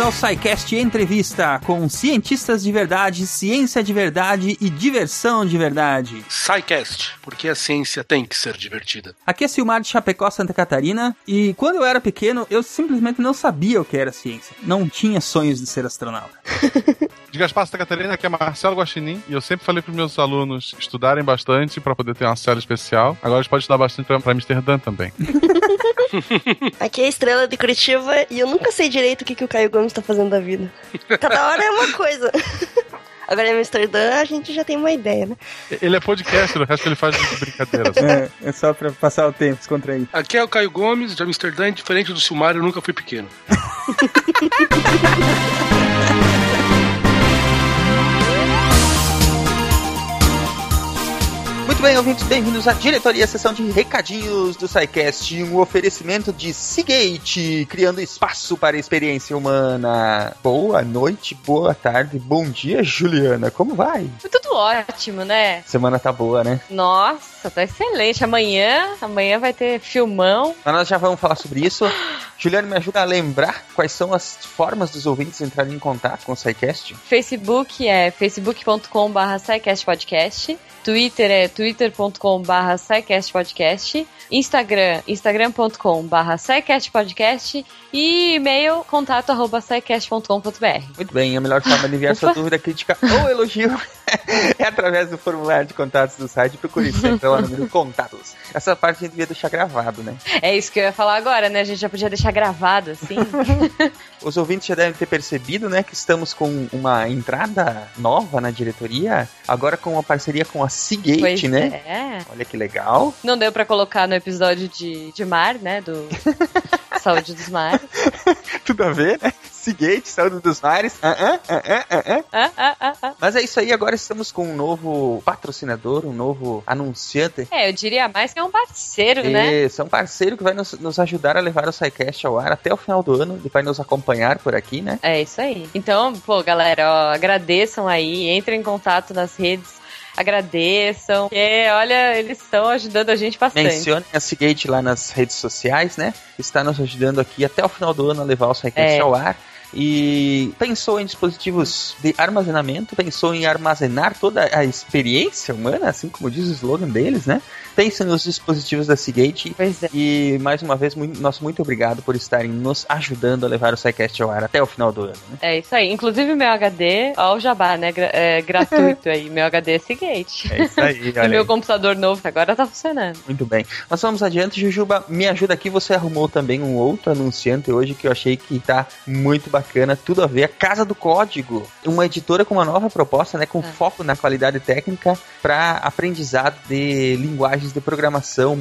Bem-vindos ao SciCast Entrevista, com cientistas de verdade, ciência de verdade e diversão de verdade. SciCast, porque a ciência tem que ser divertida. Aqui é Silmar de Chapecó, Santa Catarina, e quando eu era pequeno, eu simplesmente não sabia o que era ciência. Não tinha sonhos de ser astronauta. De Gaspar Santa Catarina, aqui é Marcelo Guaxinim, e eu sempre falei para meus alunos estudarem bastante para poder ter uma célula especial. Agora eles podem estudar bastante para Amsterdã também. Aqui é a Estrela de Curitiba e eu nunca sei direito o que, que o Caio Gomes tá fazendo da vida. Cada hora é uma coisa. Agora em Amsterdã a gente já tem uma ideia, né? Ele é podcaster, o resto ele faz de brincadeira. É, é só pra passar o tempo, descontrair. Aqui é o Caio Gomes, de Amsterdã, diferente do Silmar, eu nunca fui pequeno. Muito bem, ouvintes, bem-vindos à diretoria, sessão de recadinhos do SciCast, um oferecimento de Seagate, criando espaço para a experiência humana. Boa noite, boa tarde, bom dia, Juliana, como vai? Tudo ótimo, né? Semana tá boa, né? Nossa, tá excelente. Amanhã, amanhã vai ter filmão. Mas nós já vamos falar sobre isso. Juliana, me ajuda a lembrar quais são as formas dos ouvintes entrarem em contato com o SciCast? Facebook é facebook.com.br podcast. Twitter é twitter.com.br Instagram, instagram.com.br podcast. E e-mail, contato arroba. Muito bem, a melhor forma de enviar sua dúvida, crítica ou elogio é através do formulário de contatos do site. Procure sempre lá no número contatos. Essa parte a gente devia deixar gravado, né? É isso que eu ia falar agora, né? A gente já podia deixar gravado, assim. Os ouvintes já devem ter percebido, né, que estamos com uma entrada nova na diretoria, agora com uma parceria com a Seagate, Pois né? é. Olha que legal. Não deu pra colocar no episódio de, de mar, né? Do Saúde dos Mares. Tudo a ver, né? Seagate, saúde dos mares. Mas é isso aí, agora estamos com um novo patrocinador, um novo anunciante. É, eu diria mais que é um parceiro, né? Isso, é um parceiro que vai nos, nos ajudar a levar o SciCast ao ar até o final do ano. Ele vai nos acompanhar por aqui, né? É isso aí. Então, pô, galera, ó, agradeçam aí, entrem em contato nas redes, agradeçam, porque, olha, eles estão ajudando a gente bastante. Mencione a Seagate lá nas redes sociais, né? Está nos ajudando aqui até o final do ano a levar o SciCast É. ao ar. E pensou em dispositivos de armazenamento, pensou em armazenar toda a experiência humana, assim como diz o slogan deles, né? Pense nos dispositivos da Seagate. Pois é. E mais uma vez, muito, nosso muito obrigado por estarem nos ajudando a levar o SciCast ao ar até o final do ano. Né? É isso aí. Inclusive, meu HD, ó, o jabá, né? gra- é, gratuito aí. Meu HD é Seagate. É isso aí, E olha meu computador novo agora tá funcionando. Muito bem. Mas vamos adiante, Jujuba, me ajuda aqui. Você arrumou também um outro anunciante hoje que eu achei que tá muito bacana, tudo a ver. A Casa do Código, uma editora com uma nova proposta, né, com Ah. foco na qualidade técnica para aprendizado de linguagens de programação,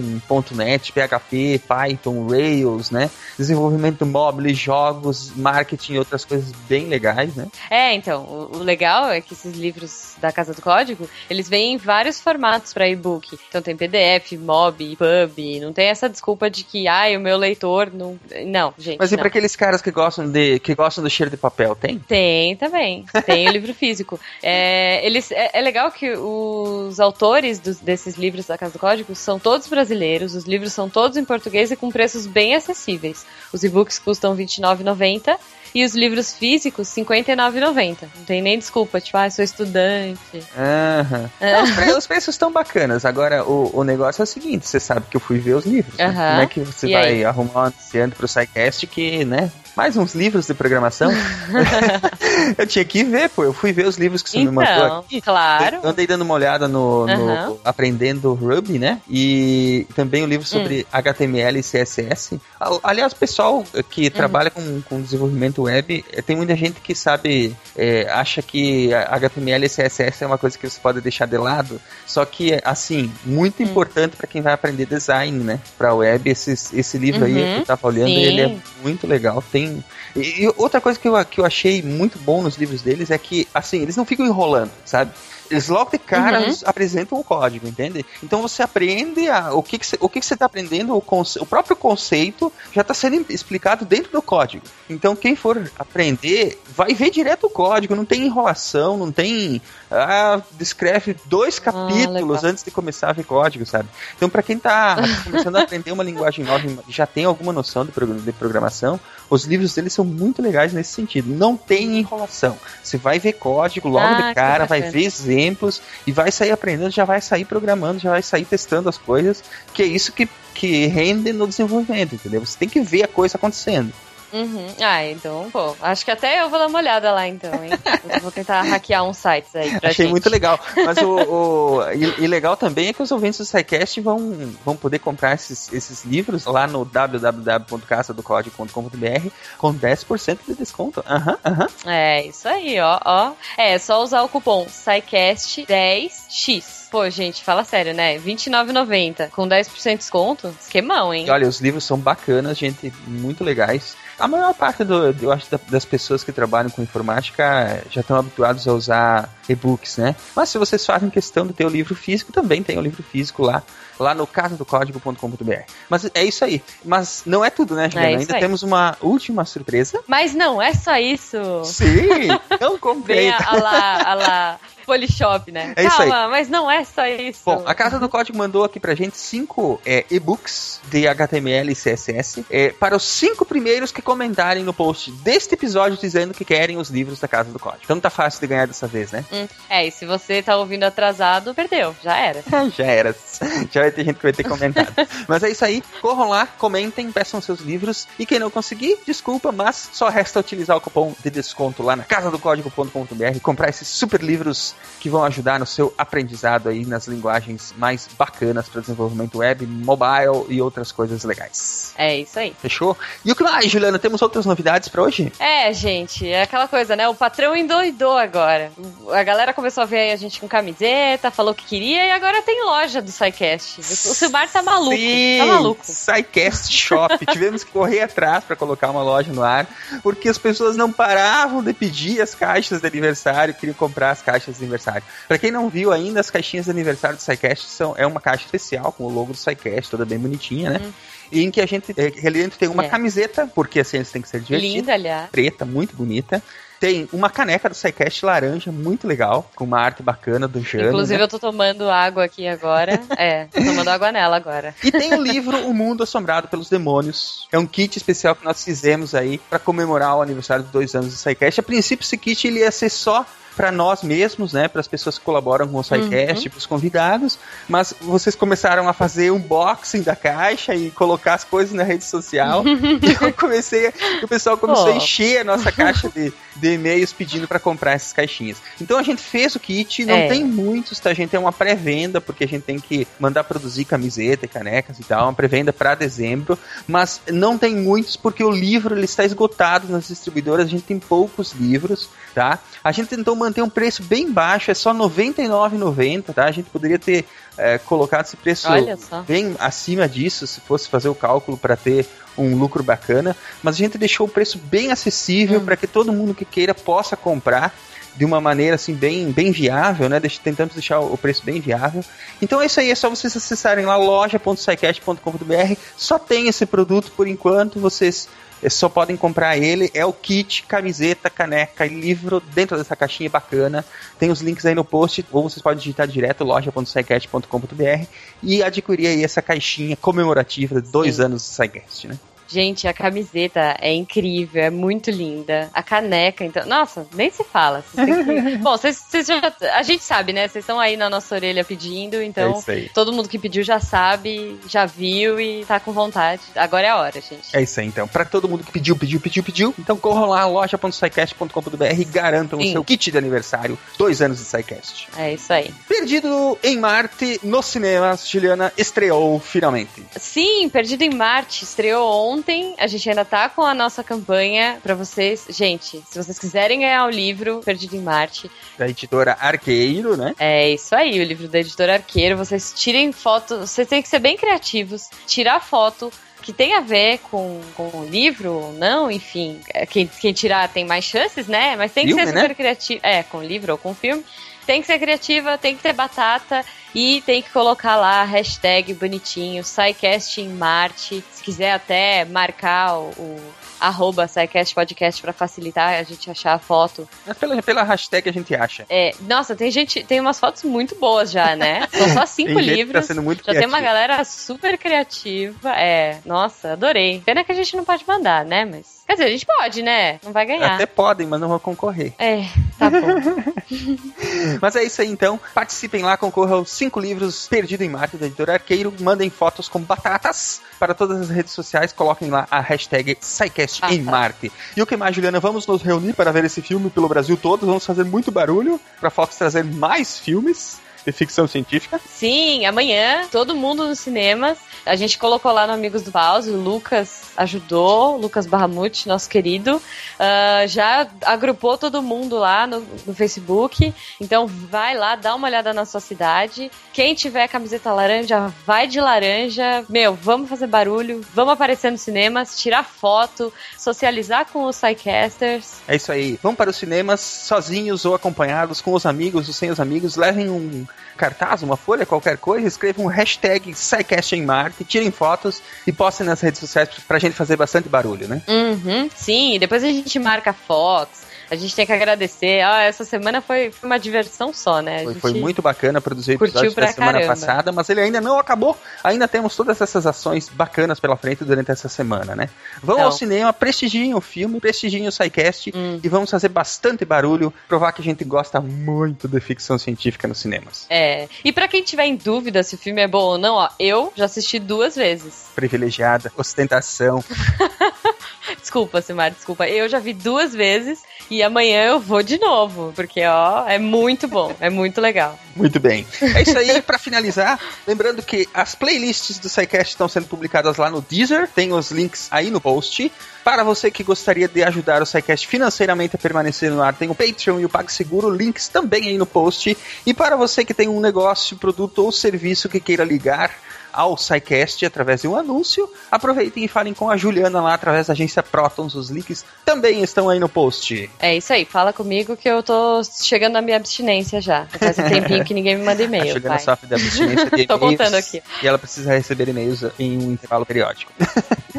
.NET, PHP, Python, Rails, né, desenvolvimento mobile, jogos, marketing e outras coisas bem legais, né? É, então, o, o legal é que esses livros da Casa do Código, eles vêm em vários formatos para e-book. Então tem PDF, MOB, PUB, não tem essa desculpa de que, ai, o meu leitor não... Não, gente, Mas e para aqueles caras que gostam de que gostam do cheiro de papel, tem? Tem também. Tem o livro físico. É, eles, é, é legal que os autores dos- desses livros da Casa do Código são todos brasileiros, os livros são todos em português e com preços bem acessíveis. Os e-books custam R$ 29,90 e os livros físicos R$ 59,90. Não tem nem desculpa, tipo, ah, sou estudante. Aham. É. Não, os pre- os preços estão bacanas. Agora, o, o negócio é o seguinte: você sabe que eu fui ver os livros. né? Como é que você E vai aí? arrumar um anunciante pro SciCast que, né? Mais uns livros de programação? eu tinha que ver, pô. Eu fui ver os livros que você me mandou Então, aqui. claro. Eu andei dando uma olhada no. Aprendendo Ruby, né? E também o livro sobre Hum. HTML e CSS. Aliás, o pessoal que Uhum. trabalha com, com desenvolvimento web, eh, tem muita gente que sabe, eh, acha que HTML e CSS é uma coisa que você pode deixar de lado. Só que, assim, muito Hum. importante para quem vai aprender design, né? Pra web, esse, esse livro aí Uhum. que eu tava olhando, Sim. ele é muito legal. Tem. E, e outra coisa que eu, que eu achei muito bom nos livros deles é que, assim, eles não ficam enrolando, sabe? Eles logo de cara Uhum. apresentam o código, entende? Então você aprende a, o que, que o que, que você está aprendendo, o, conce- o próprio conceito já está sendo explicado dentro do código. Então quem for aprender vai ver direto o código, não tem enrolação, não tem. Ah, descreve dois capítulos legal. antes de começar a ver código, sabe? Então para quem está começando a aprender uma linguagem nova e já tem alguma noção de programação, os livros deles são muito legais nesse sentido. Não tem enrolação. Você vai ver código logo Ah, de cara, vai ver exemplos e vai sair aprendendo, já vai sair programando, já vai sair testando as coisas, que é isso que, que rende no desenvolvimento, entendeu? Você tem que ver a coisa acontecendo. Uhum. Ah, então, pô, acho que até eu vou dar uma olhada lá então, hein? Vou tentar hackear uns sites aí pra Achei gente. muito legal. Mas o, o- e, e legal também é que os ouvintes do SciCast vão, vão poder comprar esses, esses livros lá no www.caçadocódigo.com.br com 10% de desconto. Aham, aham. É, isso aí, ó, ó. É, só usar o cupom SciCast10X. Pô, gente, fala sério, né? R$29,90 com 10% de desconto. Esquemão, hein? Olha, os livros são bacanas, gente, muito legais. A maior parte do, eu acho, da- das pessoas que trabalham com informática já estão habituados a usar e-books, né? Mas se vocês fazem questão de ter o livro físico, também tem o livro físico lá, lá no casadocódigo.com.br. Mas é isso aí. Mas não é tudo, né, Juliana? isso Ainda aí. temos uma última surpresa. Mas não é só isso. Sim, não comprei. Vem a, a lá, a lá, Polishop, né? É isso aí. Calma, mas não é só isso. Bom, a Casa do Código mandou aqui pra gente cinco é, e-books de HTML e CSS é, para os cinco primeiros que comentarem no post deste episódio dizendo que querem os livros da Casa do Código. Então tá fácil de ganhar dessa vez, né? Hum, É, e se você tá ouvindo atrasado, perdeu. Já era. Já era. Já vai ter gente que vai ter comentado. mas é isso aí. Corram lá, comentem, peçam seus livros. E quem não conseguir, desculpa, mas só resta utilizar o cupom de desconto lá na casadocódigo.com.br e comprar esses super livros que vão ajudar no seu aprendizado aí nas linguagens mais bacanas para desenvolvimento web, mobile e outras coisas legais. É isso aí. Fechou? E o que mais, Juliana? Temos outras novidades para hoje? É, gente, é aquela coisa, né? O patrão endoidou agora. A galera começou a ver aí a gente com camiseta, falou que queria e agora tem loja do SciCast. O Silmar tá maluco, Sim, tá maluco. SciCast Shop. Tivemos que correr atrás para colocar uma loja no ar, porque as pessoas não paravam de pedir as caixas de aniversário, queriam comprar as caixas de aniversário. Para quem não viu ainda, as caixinhas de aniversário do SciCast são é uma caixa especial com o logo do SciCast, toda bem bonitinha, né? E em que a gente é, ali dentro tem uma. É. camiseta, porque assim tem que ser divertido. Linda, aliás. Preta, muito bonita. Tem uma caneca do SciCast laranja, muito legal, com uma arte bacana do Jano. Inclusive, né? eu tô tomando água aqui agora. É, tô tomando água nela agora. E tem o livro O Mundo Assombrado pelos Demônios. É um kit especial que nós fizemos aí para comemorar o aniversário de dois anos do SciCast. A princípio, esse kit ele ia ser só para nós mesmos, né, para as pessoas que colaboram com o SciCast, Uhum. para os convidados, mas vocês começaram a fazer unboxing da caixa e colocar as coisas na rede social. e eu comecei, a- o pessoal começou a Pô. encher a nossa caixa de, de e-mails pedindo para comprar essas caixinhas. Então a gente fez o kit, não É. tem muitos, tá? A gente tem uma pré-venda, porque a gente tem que mandar produzir camiseta e canecas e tal, uma pré-venda para dezembro, mas não tem muitos porque o livro ele está esgotado nas distribuidoras, a gente tem poucos livros, tá? A gente tentou manter um preço bem baixo, é só R$ 99,90, tá? A gente poderia ter eh, colocado esse preço bem acima disso, se fosse fazer o cálculo para ter um lucro bacana, mas a gente deixou o preço bem acessível Hum. para que todo mundo que queira possa comprar de uma maneira assim bem, bem viável, né? Tentamos deixar o preço bem viável. Então é isso aí, é só vocês acessarem lá loja.sicast.com.br. Só tem esse produto por enquanto, vocês só podem comprar ele. É o kit, camiseta, caneca e livro dentro dessa caixinha bacana. Tem os links aí no post, ou vocês podem digitar direto loja.sicast.com.br e adquirir aí essa caixinha comemorativa de dois Sim. anos do SciCast, né? Gente, a camiseta é incrível, é muito linda. A caneca, então. Nossa, nem se fala. Vocês que- Bom, vocês, vocês já. A gente sabe, né? Vocês estão aí na nossa orelha pedindo, é então. isso aí. Todo mundo que pediu já sabe, já viu e tá com vontade. Agora é a hora, gente. É isso aí, então. Pra todo mundo que pediu, pediu, pediu, pediu, então corram lá, loja.sicast.com.br e garantam o Sim. seu kit de aniversário, dois anos de SciCast. É isso aí. Perdido em Marte, nos cinemas, Juliana estreou finalmente. Sim, Perdido em Marte estreou ontem. A gente ainda tá com a nossa campanha pra vocês. Gente, se vocês quiserem ganhar o livro Perdido em Marte, Da editora Arqueiro, né? É isso aí, o livro da editora Arqueiro. Vocês tirem foto, vocês têm que ser bem criativos, tirar foto que tem a ver com, com o livro ou não, enfim. é, Quem, quem tirar tem mais chances, né? Mas tem que Filme, ser né? super criativo. É, com o livro ou com filme. tem que ser criativa, tem que ter batata e tem que colocar lá a hashtag bonitinho, SciCast em Marte. Se quiser até marcar o, o arroba SciCast Podcast pra facilitar a gente achar a foto. Mas pela, pela hashtag a gente acha. É, nossa, tem gente, tem umas fotos muito boas já, né? São só cinco Tem que livros. tá sendo muito já tem uma galera super criativa. É, nossa, adorei. Pena que a gente não pode mandar, né? Mas. Quer dizer, a gente pode, né? Não vai ganhar. Até podem, mas não vão concorrer. É, tá bom. Mas é isso aí então. Participem lá, concorram cinco livros Perdido em Marte da editora Arqueiro. Mandem fotos com batatas para todas as redes sociais. Coloquem lá a hashtag SciCast em Ah, tá. Marte. E o que mais, Juliana? Vamos nos reunir para ver esse filme pelo Brasil todo. Vamos fazer muito barulho para Fox trazer mais filmes de ficção científica. Sim, amanhã, todo mundo nos cinemas. A gente colocou lá no Amigos do Pause, o Lucas ajudou, o Lucas Barramute, nosso querido. Ah, já agrupou todo mundo lá no, no Facebook. Então vai lá, dá uma olhada na sua cidade. Quem tiver camiseta laranja, vai de laranja. Meu, vamos fazer barulho, vamos aparecer nos cinemas, tirar foto, socializar com os Psycasters. É isso aí. Vão para os cinemas sozinhos ou acompanhados, com os amigos ou sem os amigos. Levem um cartaz, uma folha, qualquer coisa. Escrevam um hashtag SciCast. Tirem fotos e postem nas redes sociais pra gente fazer bastante barulho, né? Uhum, sim, depois a gente marca Fox. A gente tem que agradecer. Ah, essa semana foi, foi uma diversão só, né? Foi, foi muito bacana produzir o episódio da semana caramba. passada, mas ele ainda não acabou. Ainda temos todas essas ações bacanas pela frente durante essa semana, né? Vão Então. ao cinema, prestigiem o filme, prestigiem o SciCast Hum. e vamos fazer bastante barulho, provar que a gente gosta muito de ficção científica nos cinemas. É. E pra quem tiver em dúvida se o filme é bom ou não, ó, eu já assisti duas vezes. Privilegiada, ostentação. Desculpa, Simar, desculpa. Eu já vi duas vezes e amanhã eu vou de novo, porque ó, é muito bom, é muito legal. Muito bem. É isso aí, pra finalizar, lembrando que as playlists do SciCast estão sendo publicadas lá no Deezer, tem os links aí no post. Para você que gostaria de ajudar o SciCast financeiramente a permanecer no ar, tem o Patreon e o PagSeguro, links também aí no post. E para você que tem um negócio, produto ou serviço que queira ligar ao SciCast através de um anúncio, aproveitem e falem com a Juliana lá através da agência Protons. Os links também estão aí no post. É isso aí, fala comigo que eu tô chegando na minha abstinência já. Faz um tempinho que ninguém me manda A e-mail. Juliana vai. sofre da abstinência de Tô e-mails contando aqui. e ela precisa receber e-mails em um intervalo periódico.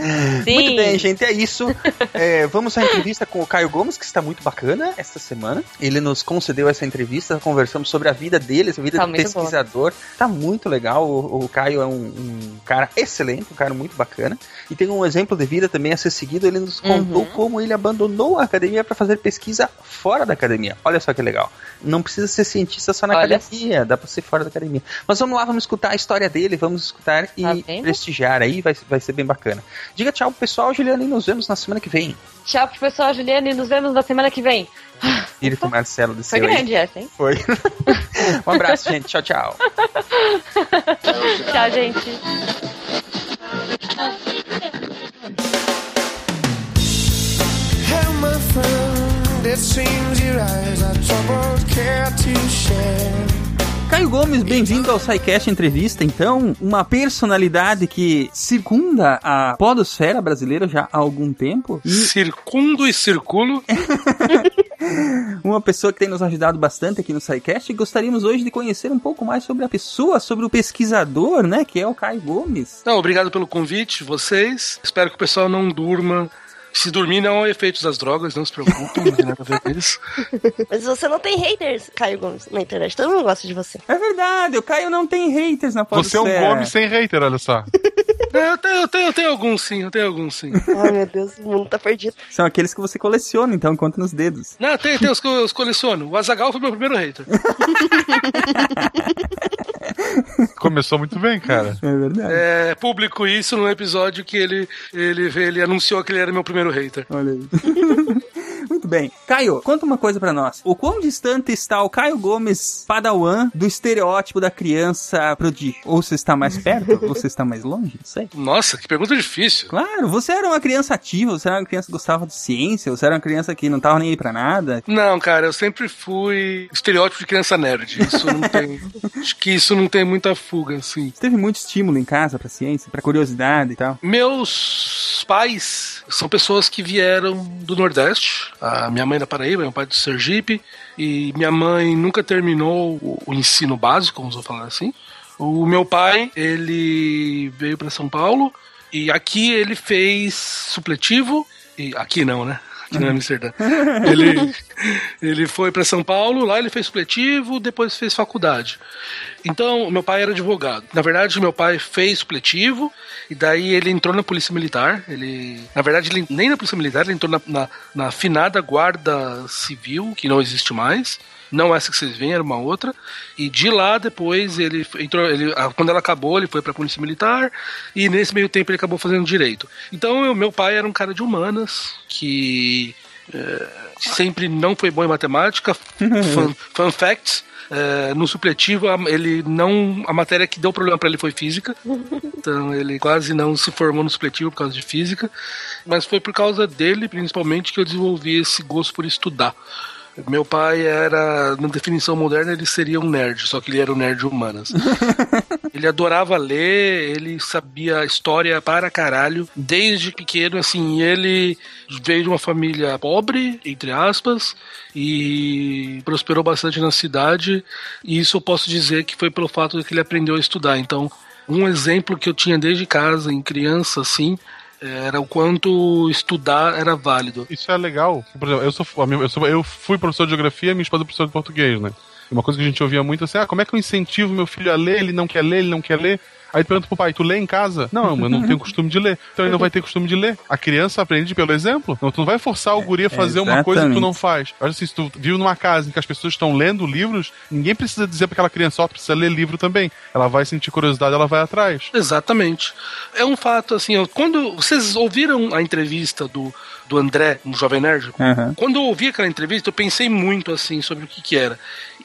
Sim. Muito bem, gente, é isso. É, vamos à entrevista com o Caio Gomes, que está muito bacana esta semana. Ele nos concedeu essa entrevista, conversamos sobre a vida dele, a vida Tá do pesquisador. Tá muito legal. O, o Caio é um, um cara excelente, um cara muito bacana. E tem um exemplo de vida também a ser seguido. Ele nos contou Uhum. como ele abandonou a academia para fazer pesquisa fora da academia. Olha só que legal. Não precisa ser cientista só na Olha academia, dá para ser fora da academia. Mas vamos lá, vamos escutar a história dele, vamos escutar e Tá prestigiar aí, vai, vai ser bem bacana. Diga tchau pro pessoal, Juliana, e nos vemos na semana que vem. Tchau pro pessoal, Juliana, e nos vemos na semana que vem. Espírito Marcelo do Foi seu aí. grande essa, hein? Foi. um abraço, gente. Tchau, tchau. Tchau, gente. My friend, it seems your eyes are troubled, care to share. Caio Gomes, bem-vindo ao SciCast Entrevista. Então, uma personalidade que circunda a podosfera brasileira já há algum tempo. E Circundo e circulo. uma pessoa que tem nos ajudado bastante aqui no SciCast. E gostaríamos hoje de conhecer um pouco mais sobre a pessoa, sobre o pesquisador, né? Que é o Caio Gomes. Não, obrigado pelo convite, vocês. Espero que o pessoal não durma. Se dormir não é efeito das drogas, não se preocupem, não tem nada a ver com isso. Mas você não tem haters, Caio Gomes, na internet. Todo mundo gosta de você. É verdade, o Caio não tem haters na Você é um Gomes sem hater, olha só. É, Eu tenho, eu tenho, eu tenho alguns sim, eu tenho alguns sim. Ai, meu Deus, o mundo tá perdido. São aqueles que você coleciona, então conta nos dedos. Não, tem, tem os que eu os coleciono. O Azagal foi meu primeiro hater. Começou muito bem, cara. É verdade. É público isso no episódio que ele, ele, ele anunciou que ele era meu primeiro hater. Olha aí. Muito bem. Caio, conta uma coisa pra nós. O quão distante está o Caio Gomes Padawan do estereótipo da criança prodígio? Ou você está mais perto? ou você está mais longe? Não sei. Nossa, que pergunta difícil. Claro, você era uma criança ativa, você era uma criança que gostava de ciência, você era uma criança que não tava nem aí pra nada. Não, cara, eu sempre fui estereótipo de criança nerd. Isso não tem. acho que isso não tem muita fuga, assim. Você teve muito estímulo em casa pra ciência, pra curiosidade e tal. Meus meus pais são pessoas que vieram do Nordeste. A minha mãe é da Paraíba, meu pai é do Sergipe. E minha mãe nunca terminou o ensino básico, vamos falar assim. O meu pai, ele veio para São Paulo e aqui ele fez supletivo. E aqui não, né? Aqui não é Amsterdã. Ele, ele foi para São Paulo, lá ele fez supletivo, depois fez faculdade. Então, meu pai era advogado. Na verdade, meu pai fez supletivo e daí ele entrou na Polícia Militar. Ele, na verdade, ele, nem na Polícia Militar, ele entrou na, na, na finada Guarda Civil, que não existe mais. Não essa que vocês veem, era uma outra. E de lá depois ele entrou. Ele, ah, quando ela acabou, ele foi pra Polícia Militar. E nesse meio tempo ele acabou fazendo direito. Então, eu, meu pai era um cara de humanas que. eh, sempre não foi bom em matemática. fun, fun facts. eh, no supletivo, a- ele não. A matéria que deu problema para ele foi física. Então ele quase não se formou no supletivo por causa de física. Mas foi por causa dele, principalmente, que eu desenvolvi esse gosto por estudar. Meu pai era, na definição moderna, ele seria um nerd, só que ele era um nerd humanas. ele adorava ler, ele sabia história para caralho, desde pequeno, assim, ele veio de uma família pobre, entre aspas, e prosperou bastante na cidade, e isso eu posso dizer que foi pelo fato de que ele aprendeu a estudar. Então, um exemplo que eu tinha desde casa, em criança, assim, era o quanto estudar era válido. Isso é legal. Por exemplo, eu, sou, eu, sou- eu fui professor de geografia, minha esposa é professora de português, né? Uma coisa que a gente ouvia muito assim, ah, como é que eu incentivo meu filho a ler? Ele não quer ler, ele não quer ler. Aí tu pergunta pro pai, tu lê em casa? Não, eu não tenho costume de ler. Então ele não vai ter costume de ler. A criança aprende pelo exemplo. Não, tu não vai forçar o guri a fazer uma coisa que tu não faz. Acho assim, se tu vive numa casa em que as pessoas estão lendo livros, ninguém precisa dizer pra aquela criança, ó, tu precisa ler livro também. Ela vai sentir curiosidade, ela vai atrás. Exatamente. É um fato, assim, ó, quando vocês ouviram a entrevista do, do André, no Jovem Nerd, Aham. quando eu ouvi aquela entrevista, eu pensei muito, assim, sobre o que que era.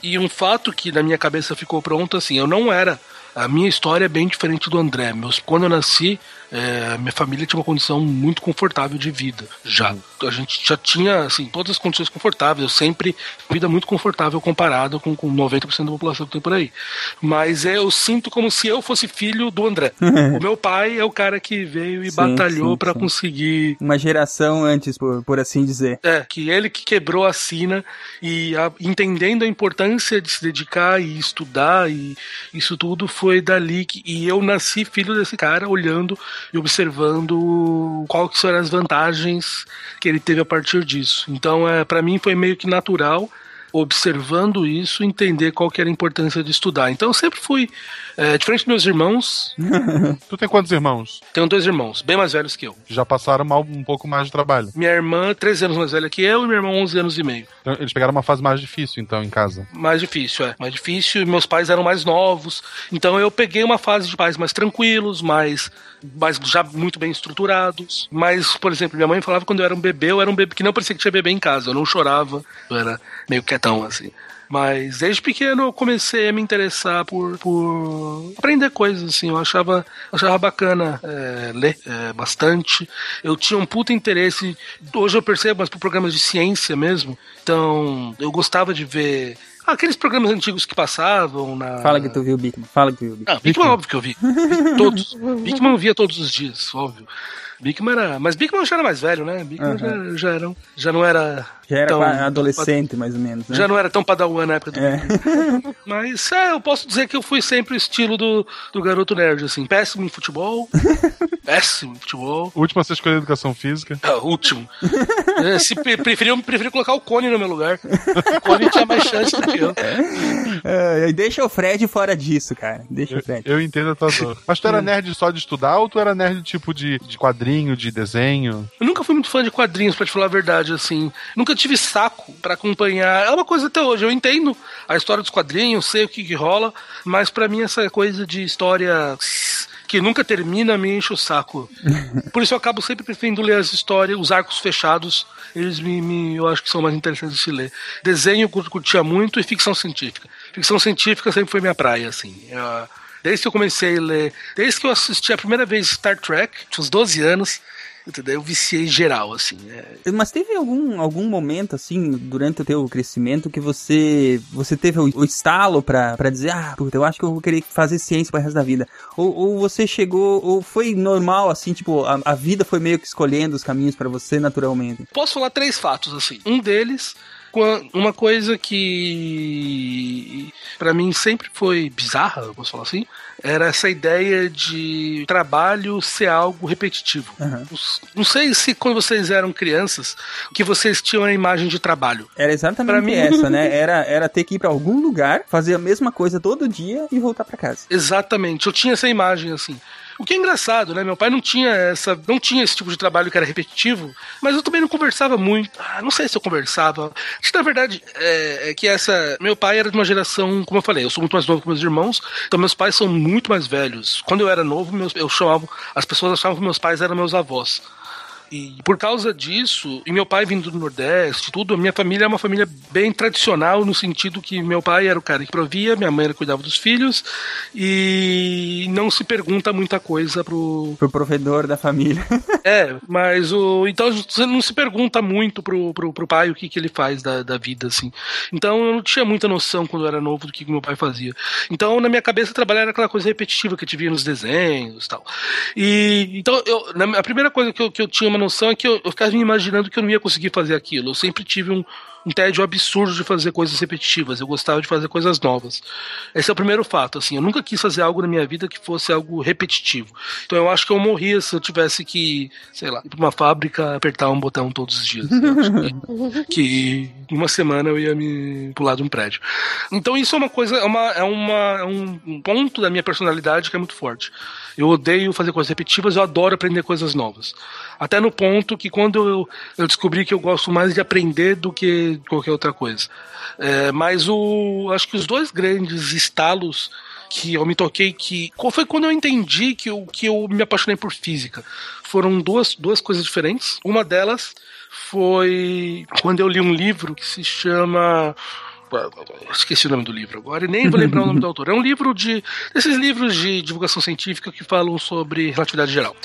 E um fato que na minha cabeça ficou pronto, assim, eu não era... A minha história é bem diferente do André. Meus, quando eu nasci, é, minha família tinha uma condição muito confortável de vida. Já. A gente já tinha, assim, todas as condições confortáveis. Eu sempre. Vida muito confortável comparado com, com 90% da população que tem por aí. Mas é, eu sinto como se eu fosse filho do André. o meu pai é o cara que veio e Sim, batalhou sim. conseguir Uma geração antes, por, por assim dizer. é, que ele que quebrou a sina e a- entendendo a importância de se dedicar e estudar e isso tudo foi dali que e eu nasci filho desse cara olhando e observando que serão as vantagens que ele teve a partir disso. Então, é, para mim foi meio que natural observando isso, entender qual que era a importância de estudar. Então eu sempre fui, é, diferente dos meus irmãos, Tu tem quantos irmãos? tenho dois irmãos, bem mais velhos que eu. Já passaram mal um pouco mais de trabalho. Minha irmã, 13 anos mais velha que eu, e meu irmão, 11 anos e meio. Então, eles pegaram uma fase mais difícil, então, em casa. Mais difícil, é. Mais difícil. E meus pais eram mais novos. Então eu peguei uma fase de pais mais tranquilos, mais, mais já muito bem estruturados. Mas, por exemplo, minha mãe falava que quando eu era um bebê, eu era um bebê que não parecia que tinha bebê em casa. Eu não chorava. Eu era meio quietão, assim. Mas desde pequeno eu comecei a me interessar por, por aprender coisas, assim. Eu achava, achava bacana é, ler é, bastante. Eu tinha um puta interesse, hoje eu percebo, mas por programas de ciência mesmo. Então, eu gostava de ver aqueles programas antigos que passavam na. Fala que tu viu o Bigman. Fala que tu viu o Bigman. Ah, Bigman, óbvio que eu vi. Todos. Bigman eu via todos os dias, óbvio. Bigman era. Mas Bigman já era mais velho, né? Bigman já, já, era, já não era. Já era tão- qua- adolescente, mais ou menos, né? Já não era tão padawan na época do É. Mas é, eu posso dizer que eu fui sempre o estilo do, do garoto nerd, assim. Péssimo em futebol. péssimo em futebol. Último a ser escolher educação física. Ah, último. É, se pre preferiu, preferiu colocar o Cone no meu lugar. O Cone tinha mais chance do que eu. É, deixa o Fred fora disso, cara. Deixa Eu, o Fred. eu entendo a tua dor. Mas tu era nerd só de estudar ou tu era nerd tipo de, de quadrinho, de desenho? Eu nunca fui muito fã de quadrinhos, pra te falar a verdade, assim. Nunca tive saco pra acompanhar. É uma coisa até hoje. Eu entendo a história dos quadrinhos, sei o que, que rola, mas pra mim essa coisa de história que nunca termina me enche o saco. Por isso eu acabo sempre preferindo ler as histórias, os arcos fechados. Eles me, me- eu acho que são mais interessantes de se ler. Desenho eu cur- curtia muito e ficção científica. Ficção científica sempre foi minha praia, assim. Eu- Desde que eu comecei a ler, desde que eu assisti a primeira vez Star Trek, tinha uns 12 anos, Entendeu? Eu viciei geral, assim. É. Mas teve algum, algum momento, assim, durante o teu crescimento que você você teve o, o estalo pra dizer, ah, puta, eu acho que eu vou querer fazer ciência pro resto da vida? Ou, ou você chegou, ou foi normal, assim, tipo, a, a vida foi meio que escolhendo os caminhos pra você naturalmente? Posso falar três fatos, assim. Um deles uma coisa que pra mim sempre foi bizarra, posso falar assim, era essa ideia de trabalho ser algo repetitivo. Aham. Não sei se quando vocês eram crianças, que vocês tinham a imagem de trabalho. Era exatamente Pra mim- essa, né? Era, era ter que ir pra algum lugar, fazer a mesma coisa todo dia e voltar pra casa. Exatamente, eu tinha essa imagem assim. O que é engraçado, né? Meu pai não tinha essa, não tinha esse tipo de trabalho que era repetitivo, mas eu também não conversava muito. Ah, não sei se eu conversava. Acho que na verdade é, é que essa, meu pai era de uma geração, como eu falei, eu sou muito mais novo que meus irmãos, então meus pais são muito mais velhos. Quando eu era novo, meus, eu chamava, as pessoas achavam que meus pais eram meus avós. E por causa disso, e meu pai vindo do Nordeste, tudo, a minha família é uma família bem tradicional no sentido que meu pai era o cara que provia, minha mãe era que cuidava dos filhos e não se pergunta muita coisa pro Pro provedor da família. é, mas o então você não se pergunta muito pro, pro, pro pai o que, que ele faz da, da vida assim. Então eu não tinha muita noção quando eu era novo do que, meu pai fazia. Então na minha cabeça trabalhar era aquela coisa repetitiva que eu te via nos desenhos, e tal. E então eu na, a primeira coisa que eu, que eu tinha uma noção é que eu, eu ficava me imaginando que eu não ia conseguir fazer aquilo. Eu sempre tive um um tédio absurdo de fazer coisas repetitivas. Eu gostava de fazer coisas novas. Esse é o primeiro fato. Assim, eu nunca quis fazer algo na minha vida que fosse algo repetitivo. Então eu acho que eu morria se eu tivesse que, sei lá, ir pra uma fábrica apertar um botão todos os dias. Que, que em uma semana eu ia me pular de um prédio. Então isso é uma coisa, é, uma, é, uma, é um um ponto da minha personalidade que é muito forte. Eu odeio fazer coisas repetitivas, eu adoro aprender coisas novas. Até no ponto que quando eu, eu descobri que eu gosto mais de aprender do que qualquer outra coisa. É, mas o, acho que os dois grandes estalos que eu me toquei que foi quando eu entendi que eu, que eu me apaixonei por física. Foram duas, duas coisas diferentes. Uma delas foi quando eu li um livro que se chama Esqueci o nome do livro agora e nem vou lembrar o nome do autor. É um livro de. esses livros de divulgação científica que falam sobre relatividade geral.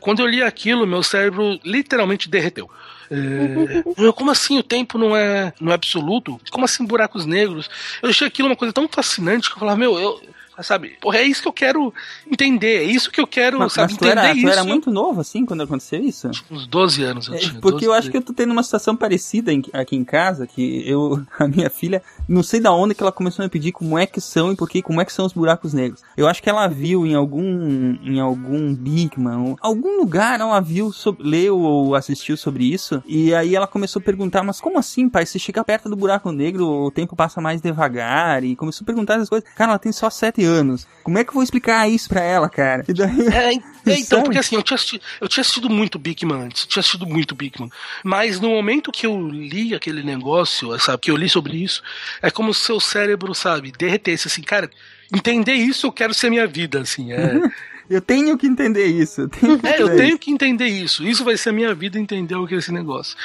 Quando eu li aquilo, meu cérebro literalmente derreteu. É, como assim o tempo não é, não é absoluto? Como assim buracos negros? Eu achei aquilo uma coisa tão fascinante que eu falava, meu, eu. Sabe, porra, é isso que eu quero entender, é isso que eu quero, Mas, sabe, mas entender era, isso. era muito novo, assim, quando aconteceu isso? Uns 12 anos eu É, tinha. porque 12, eu acho que eu tô tendo uma situação parecida em- aqui em casa, que eu, a minha filha, não sei da onde que ela começou a me pedir como é que são e por que, como é que são os buracos negros. Eu acho que ela viu em algum, em algum Bigman, ou algum lugar ela viu, sobre, leu ou assistiu sobre isso, e aí ela começou a perguntar, mas como assim, pai, se chegar perto do buraco negro, o tempo passa mais devagar, e começou a perguntar essas coisas. Cara, ela tem só sete anos. Como é que eu vou explicar isso pra ela, cara? E daí... É, é, então, Sabe? porque assim, eu tinha, assistido, eu tinha assistido muito Bigman antes, tinha assistido muito Bigman. Mas no momento que eu li aquele negócio, sabe, que eu li sobre isso, é como se seu cérebro, sabe, derretesse, assim, cara, entender isso eu quero ser minha vida, assim, é. Eu tenho que entender isso. Eu tenho que É, eu entender tenho que entender isso. Isso vai ser a minha vida entender o que é esse negócio.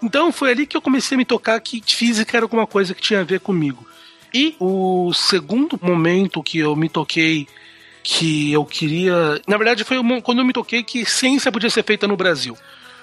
Então foi ali que eu comecei a me tocar que física era alguma coisa que tinha a ver comigo. E o segundo momento que eu me toquei que eu queria. Na verdade, foi quando eu me toquei que ciência podia ser feita no Brasil.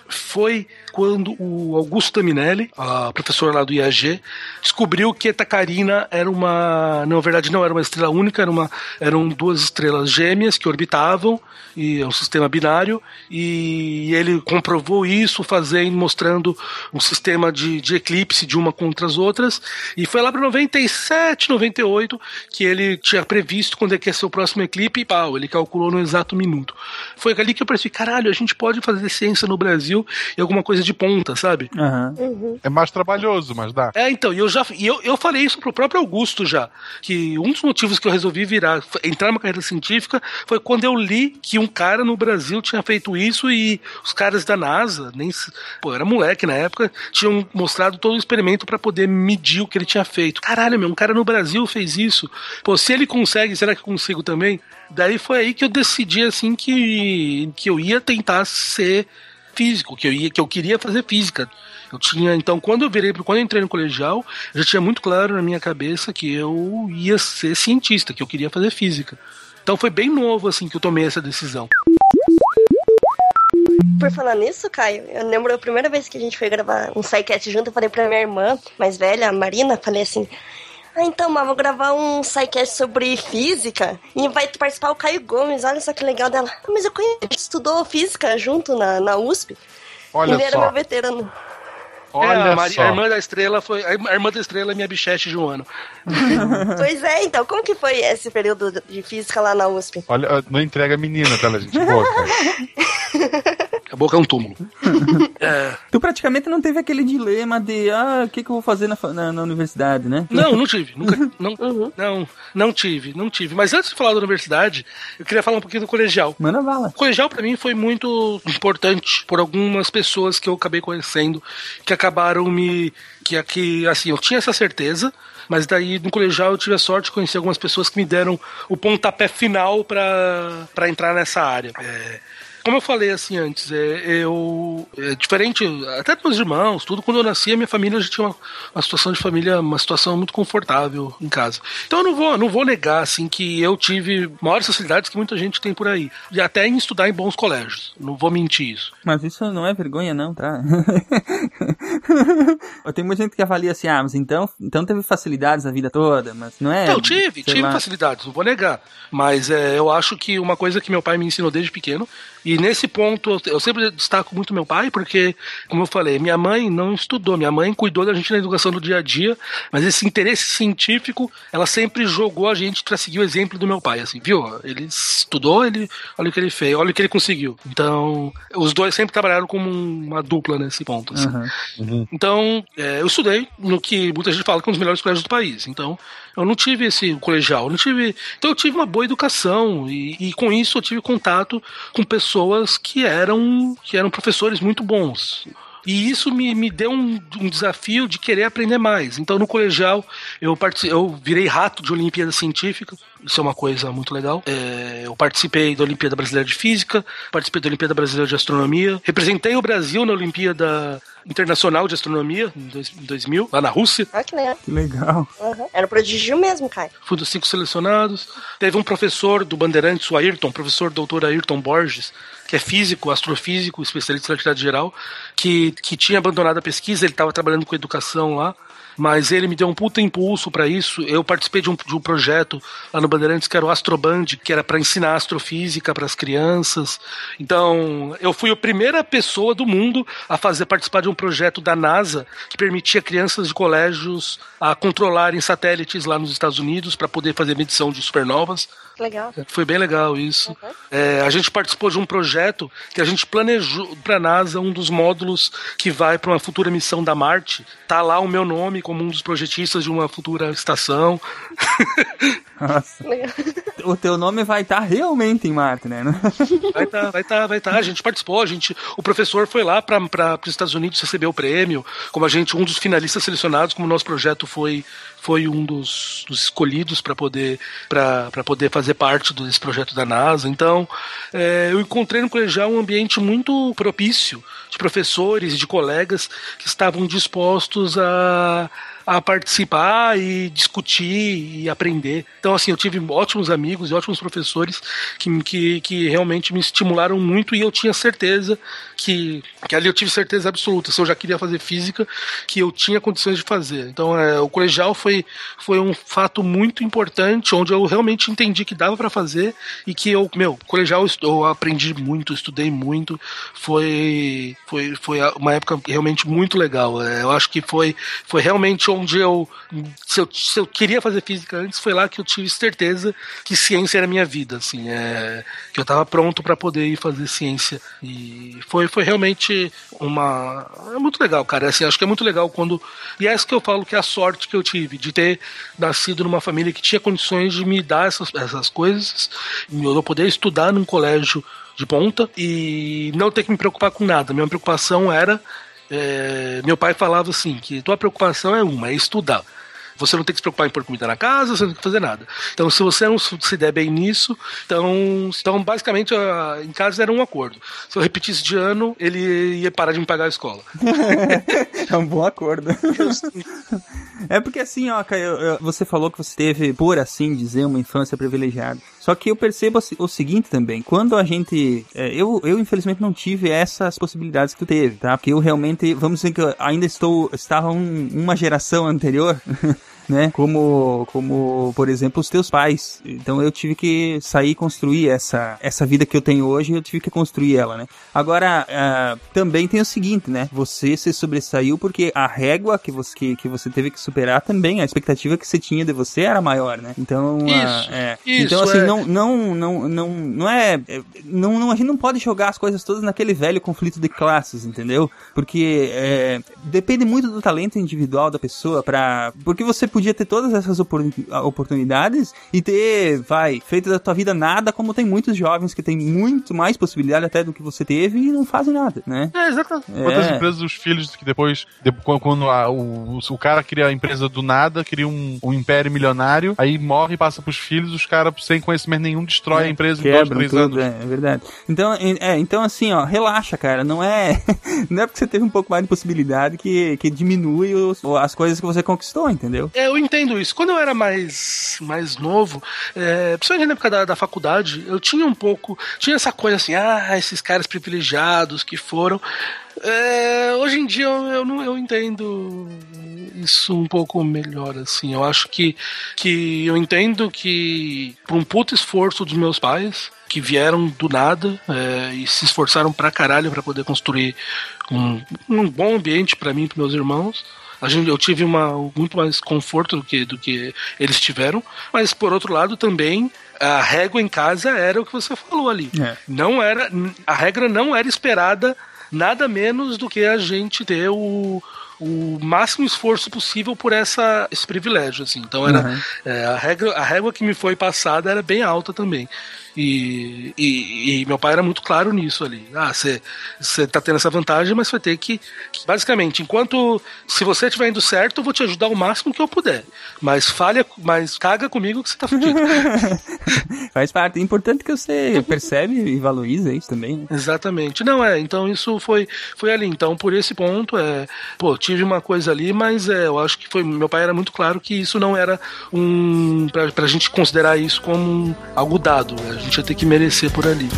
Foi quando o Augusto Minelli, a professora lá do IAG, descobriu que Carina era uma. Na verdade, não era uma estrela única, era uma, eram duas estrelas gêmeas que orbitavam, e é um sistema binário, e ele comprovou isso fazendo, mostrando um sistema de, de eclipse de uma contra as outras, e foi lá para 97, 98 que ele tinha previsto quando é que ia ser o próximo eclipse, e pau, ele calculou no exato minuto. Foi ali que eu pensei, caralho, a gente pode fazer ciência no Brasil e alguma coisa de ponta, sabe? Aham. É mais trabalhoso, mas dá. É, então, e eu já e eu, eu falei isso pro próprio Augusto já, que um dos motivos que eu resolvi virar, entrar numa carreira científica foi quando eu li que um cara no Brasil tinha feito isso e os caras da NASA, nem se- pô, era moleque na época, tinham mostrado todo o experimento para poder medir o que ele tinha feito. Caralho, meu, um cara no Brasil fez isso. Pô, se ele consegue, será que eu consigo também? Daí foi aí que eu decidi assim que que eu ia tentar ser físico, que eu ia, que eu queria fazer física. Eu tinha, então, quando eu virei, quando eu entrei no colegial, já tinha muito claro na minha cabeça que eu ia ser cientista, que eu queria fazer física. Então foi bem novo assim que eu tomei essa decisão. Por falar nisso, Caio, eu lembro a primeira vez que a gente foi gravar um SciCast junto, eu falei pra minha irmã mais velha, a Marina, falei assim. Ah, então, Má, vou gravar um SciCast sobre física e vai participar o Caio Gomes, olha só que legal dela. Ah, mas eu conheço, a gente estudou física junto na, na USP. Olha Ele era só. meu veterano. Olha É, a, Mari- só. a irmã da estrela foi. A irmã da estrela é minha bichete de um ano. pois é, então, como que foi esse período de física lá na USP? Olha, não entrega a menina, tá, gente? Boa, cara. A boca é um túmulo. É, Tu praticamente não teve aquele dilema de, ah, o que, que eu vou fazer na, na, na universidade, né? Não, não tive. Nunca, não, não, não tive, não tive. Mas antes de falar da universidade, eu queria falar um pouquinho do colegial. Manda bala. O colegial pra mim foi muito importante por algumas pessoas que eu acabei conhecendo, que acabaram me que aqui assim, eu tinha essa certeza, mas daí no colegial eu tive a sorte de conhecer algumas pessoas que me deram o pontapé final pra entrar nessa área. É, como eu falei assim antes, é, eu. É diferente, até dos meus irmãos, tudo, quando eu nasci, a minha família já tinha uma, uma situação de família, uma situação muito confortável em casa. Então eu não vou, não vou negar, assim, que eu tive maiores facilidades que muita gente tem por aí. E até em estudar em bons colégios. Não vou mentir isso. Mas isso não é vergonha, não, tá? Tem muita gente que avalia assim, ah, mas então, então teve facilidades a vida toda, mas não é. Eu tive, tive lá. facilidades, não vou negar. Mas é, eu acho que uma coisa que meu pai me ensinou desde pequeno, e nesse ponto eu, sempre destaco muito meu pai, porque, como eu falei, minha mãe não estudou, minha mãe cuidou da gente na educação do dia a dia, mas esse interesse científico, ela sempre jogou a gente para seguir o exemplo do meu pai, assim, viu? Ele estudou, ele, olha o que ele fez, olha o que ele conseguiu. Então, os dois sempre trabalharam como uma dupla nesse ponto, assim. Aham. Então, é, eu estudei no que muita gente fala que é um dos melhores colégios do país. Então, eu não tive esse colegial, não tive. Então, eu tive uma boa educação e, e com isso eu tive contato com pessoas que eram que eram professores muito bons. E isso me, me deu um, um desafio de querer aprender mais. Então, no colegial, eu, eu virei rato de Olimpíada Científica. Isso é uma coisa muito legal. É, eu participei da Olimpíada Brasileira de Física, participei da Olimpíada Brasileira de Astronomia, representei o Brasil na Olimpíada Internacional de Astronomia, em dois- em 2000, lá na Rússia. Ah, que legal. Que legal. Uhum. Era prodígio mesmo, Caio. Fui dos cinco selecionados. Teve um professor do Bandeirantes, o Ayrton, professor doutor Ayrton Borges, que é físico, astrofísico, especialista em atividade geral, que, que tinha abandonado a pesquisa, ele estava trabalhando com educação lá. Mas ele me deu um puta impulso para isso. Eu participei de um, de um projeto lá no Bandeirantes que era o Astroband, que era para ensinar astrofísica para as crianças. Então, eu fui a primeira pessoa do mundo a fazer participar de um projeto da NASA que permitia crianças de colégios a controlarem satélites lá nos Estados Unidos para poder fazer medição de supernovas. Legal. Foi bem legal isso. É, a gente participou de um projeto que a gente planejou para a NASA um dos módulos que vai para uma futura missão da Marte. Tá lá o meu nome como um dos projetistas de uma futura estação. Nossa. O teu nome vai estar realmente em Marte, né? Vai tá, vai tá, vai tá. A gente participou, a gente, o professor foi lá para os Estados Unidos receber o prêmio, como a gente, um dos finalistas selecionados, como o nosso projeto foi foi um dos, dos escolhidos para poder poder fazer parte desse projeto da NASA. Então, é, eu encontrei no colegial um ambiente muito propício de professores e de colegas que estavam dispostos a a participar e discutir e aprender. Então, assim, eu tive ótimos amigos e ótimos professores que, que, que realmente me estimularam muito e eu tinha certeza que, que ali eu tive certeza absoluta, se eu já queria fazer física, que eu tinha condições de fazer. Então, é, o colegial foi, foi um fato muito importante, onde eu realmente entendi que dava para fazer e que eu, meu, colegial eu aprendi muito, estudei muito, foi, foi, foi uma época realmente muito legal. É, eu acho que foi, foi realmente onde eu se, eu, se eu queria fazer física antes, foi lá que eu tive certeza que ciência era minha vida, assim, é, que eu estava pronto para poder ir fazer ciência. E foi, foi realmente uma. É muito legal, cara. Assim, acho que é muito legal quando. E é isso que eu falo que é a sorte que eu tive, de ter nascido numa família que tinha condições de me dar essas, essas coisas, eu poder estudar num colégio de ponta e não ter que me preocupar com nada. Minha preocupação era é, meu pai falava assim, que tua preocupação é uma, é estudar. Você não tem que se preocupar em pôr comida na casa, você não tem que fazer nada. Então, se você não se der bem nisso, então, então basicamente, a, em casa era um acordo. Se eu repetisse de ano, ele ia parar de me pagar a escola. é um bom acordo. É porque assim, ó, Caio, você falou que você teve, por assim dizer, uma infância privilegiada. Só que eu percebo assim, o seguinte também, quando a gente. é, eu, eu, infelizmente, não tive essas possibilidades que tu teve, tá? Porque eu realmente, vamos dizer que eu ainda estou. estava um- uma geração anterior. Né? Como, como, por exemplo, os teus pais. Então eu tive que sair e construir essa, essa vida que eu tenho hoje, eu tive que construir ela, né? Agora, ah, também tem o seguinte, né? Você se sobressaiu porque a régua que você, que, que você teve que superar também, a expectativa que você tinha de você era maior, né? Então, ah, Isso, é. isso, então assim, é. não, não, não, não, não é, é, não, não, a gente não pode jogar as coisas todas naquele velho conflito de classes, entendeu? Porque é, depende muito do talento individual da pessoa para, porque você podia ter todas essas opor- oportunidades e ter, vai, feito da tua vida nada, como tem muitos jovens que têm muito mais possibilidade até do que você teve e não fazem nada, né? É, exatamente. Quantas É. empresas, os filhos que depois, de- quando- a- o, o cara cria a empresa do nada, cria um, um império milionário, aí morre e passa pros filhos, os caras, sem conhecimento nenhum, destrói a empresa em dois, três tudo, anos. é, é verdade. Então, é, é, então assim, ó, relaxa, cara. Não é, não é porque você teve um pouco mais de possibilidade que, que diminui os- as coisas que você conquistou, entendeu? É, eu entendo isso. Quando eu era mais, mais novo, é, principalmente na época da, da faculdade, eu tinha um pouco. Tinha essa coisa assim, ah, esses caras privilegiados que foram. É, hoje em dia eu, eu, não, eu entendo isso um pouco melhor, assim. Eu acho que, que eu entendo que, por um puto esforço dos meus pais, que vieram do nada é, e se esforçaram pra caralho pra poder construir um, um bom ambiente pra mim e pros meus irmãos. A gente, eu tive uma, muito mais conforto do que, do que eles tiveram, mas por outro lado também a régua em casa era o que você falou ali. É. Não era, a regra não era esperada nada menos do que a gente ter o, o máximo esforço possível por essa, esse privilégio. Assim. Então era Uhum. é, a, regra, a régua que me foi passada era bem alta também. E, e, e meu pai era muito claro nisso ali. Ah, você tá tendo essa vantagem, mas vai ter que. Basicamente, enquanto. Se você estiver indo certo, eu vou te ajudar o máximo que eu puder. Mas falha, mas caga comigo que você tá fudido. Faz parte. É importante que você percebe e valoriza isso também, né? Exatamente. Não, é, então isso foi, foi ali. Então, por esse ponto, é, pô, tive uma coisa ali, mas é, eu acho que foi. Meu pai era muito claro que isso não era um. Pra, pra gente considerar isso como algo dado. A gente ia ter que merecer por ali.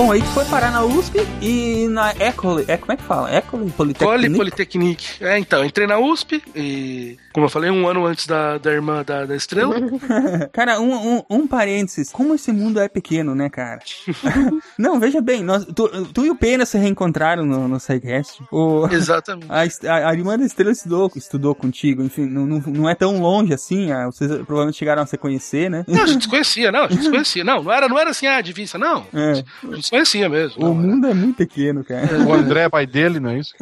Bom, aí tu foi parar na USP e na Ecole. É, como é que fala? Ecole? Cole Politecnic? Politecnic. É, então, entrei na USP e, como eu falei, um ano antes da, da irmã da, da Estrela. Cara, um, um, um parênteses. Como esse mundo é pequeno, né, cara? Não, veja bem, nós, tu, tu e o Pena se reencontraram no, no SciCast. O, Exatamente. a, a, a irmã da Estrela estudou, estudou contigo, enfim, não, não, não é tão longe assim, ah, vocês provavelmente chegaram a se conhecer, né? Não, a gente se conhecia, não, a gente se conhecia. Não, não era, não era assim, ah, de vista, não. É. A gente conhecia mesmo. O não, mundo é muito pequeno, cara. O André é pai dele, não é isso?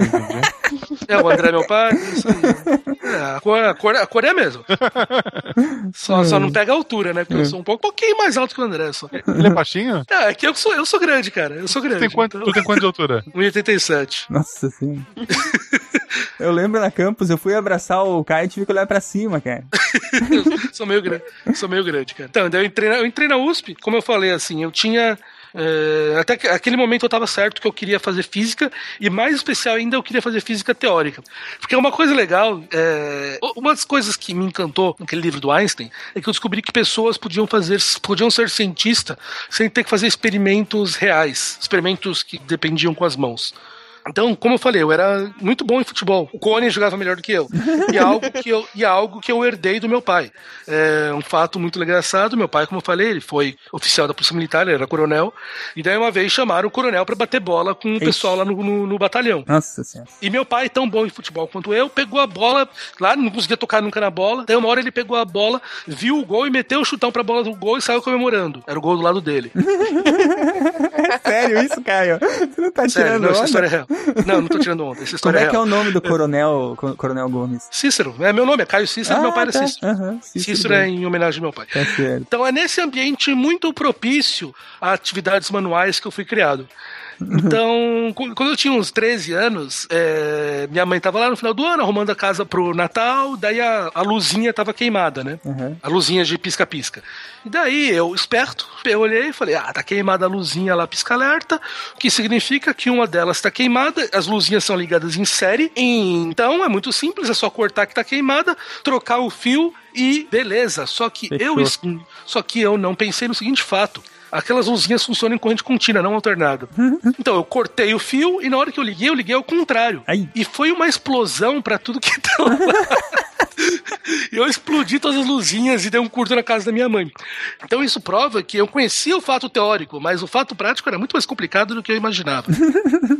É, o André é meu pai, isso aí. É, a cor, a cor, a cor é a mesma. Só, só não pega a altura, né? Porque eu sou um pouco, pouquinho mais alto que o André. Só. Ele é baixinho? É, é que eu sou, eu sou grande, cara. Eu sou grande. Tem quanto, então- tu tem quanto de altura? 1,87. Nossa senhora. Eu lembro na campus, eu fui abraçar o Caio e tive que olhar pra cima, cara. sou meio grande, sou meio grande, cara. Então, eu entrei, na, eu entrei na USP, como eu falei, assim, eu tinha. É, até que, aquele momento eu tava certo que eu queria fazer física, e mais especial ainda, eu queria fazer física teórica. Porque uma coisa legal, é, uma das coisas que me encantou naquele livro do Einstein é que eu descobri que pessoas podiam fazer, podiam ser cientista sem ter que fazer experimentos reais, experimentos que dependiam com as mãos. Então, como eu falei, eu era muito bom em futebol. O Cone jogava melhor do que eu. E algo que eu, e algo que eu herdei do meu pai. É um fato muito engraçado. Meu pai, como eu falei, ele foi oficial da Polícia Militar, ele era coronel. E daí uma vez chamaram o coronel para bater bola com o pessoal lá no, no- no batalhão. Nossa senhora. E meu pai, tão bom em futebol quanto eu, pegou a bola lá, não conseguia tocar nunca na bola. Daí uma hora ele pegou a bola, viu o gol e meteu o chutão pra bola do gol e saiu comemorando. Era o gol do lado dele. É sério isso, Caio? Você não tá Sério, tirando não, essa história é real. Não, não tô tirando onda. Essa Como história é é que é o nome do coronel, co- coronel Gomes? Cícero, é meu nome, é Caio Cícero, meu pai era tá. Cícero. Aham, Cícero é Gomes. em homenagem ao meu pai. Tá. Então é nesse ambiente muito propício a atividades manuais que eu fui criado. Então, quando eu tinha uns 13 anos, é, minha mãe tava lá no final do ano arrumando a casa pro Natal, daí a, a luzinha tava queimada, né? Uhum. A luzinha de pisca-pisca. E daí eu, esperto, eu olhei e falei: ah, tá queimada a luzinha lá, pisca-alerta, o que significa que uma delas tá queimada, as luzinhas são ligadas em série, então é muito simples, é só cortar que tá queimada, trocar o fio e beleza. Só que eu, Fechou. só que eu não pensei no seguinte fato. Aquelas luzinhas funcionam em corrente contínua, não alternada. Então eu cortei o fio e na hora que eu liguei, eu liguei ao contrário. Ai. E foi uma explosão pra tudo que tava lá. Eu explodi todas as luzinhas e dei um curto na casa da minha mãe. Então isso prova que eu conhecia o fato teórico, mas o fato prático era muito mais complicado do que eu imaginava.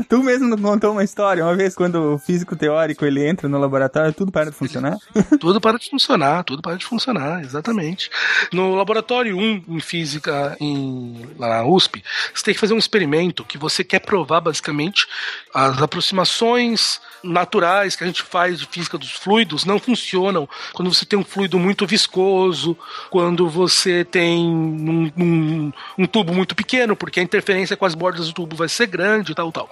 Tu mesmo contou uma história, uma vez quando o físico teórico ele entra no laboratório, tudo para de funcionar? tudo para de funcionar, tudo para de funcionar, exatamente. No laboratório 1 em física em, na USP, você tem que fazer um experimento que você quer provar basicamente as aproximações naturais que a gente faz de física dos fluidos não funcionam quando você tem um fluido muito viscoso, quando você tem um, um- um tubo muito pequeno, porque a interferência com as bordas do tubo vai ser grande e tal, tal.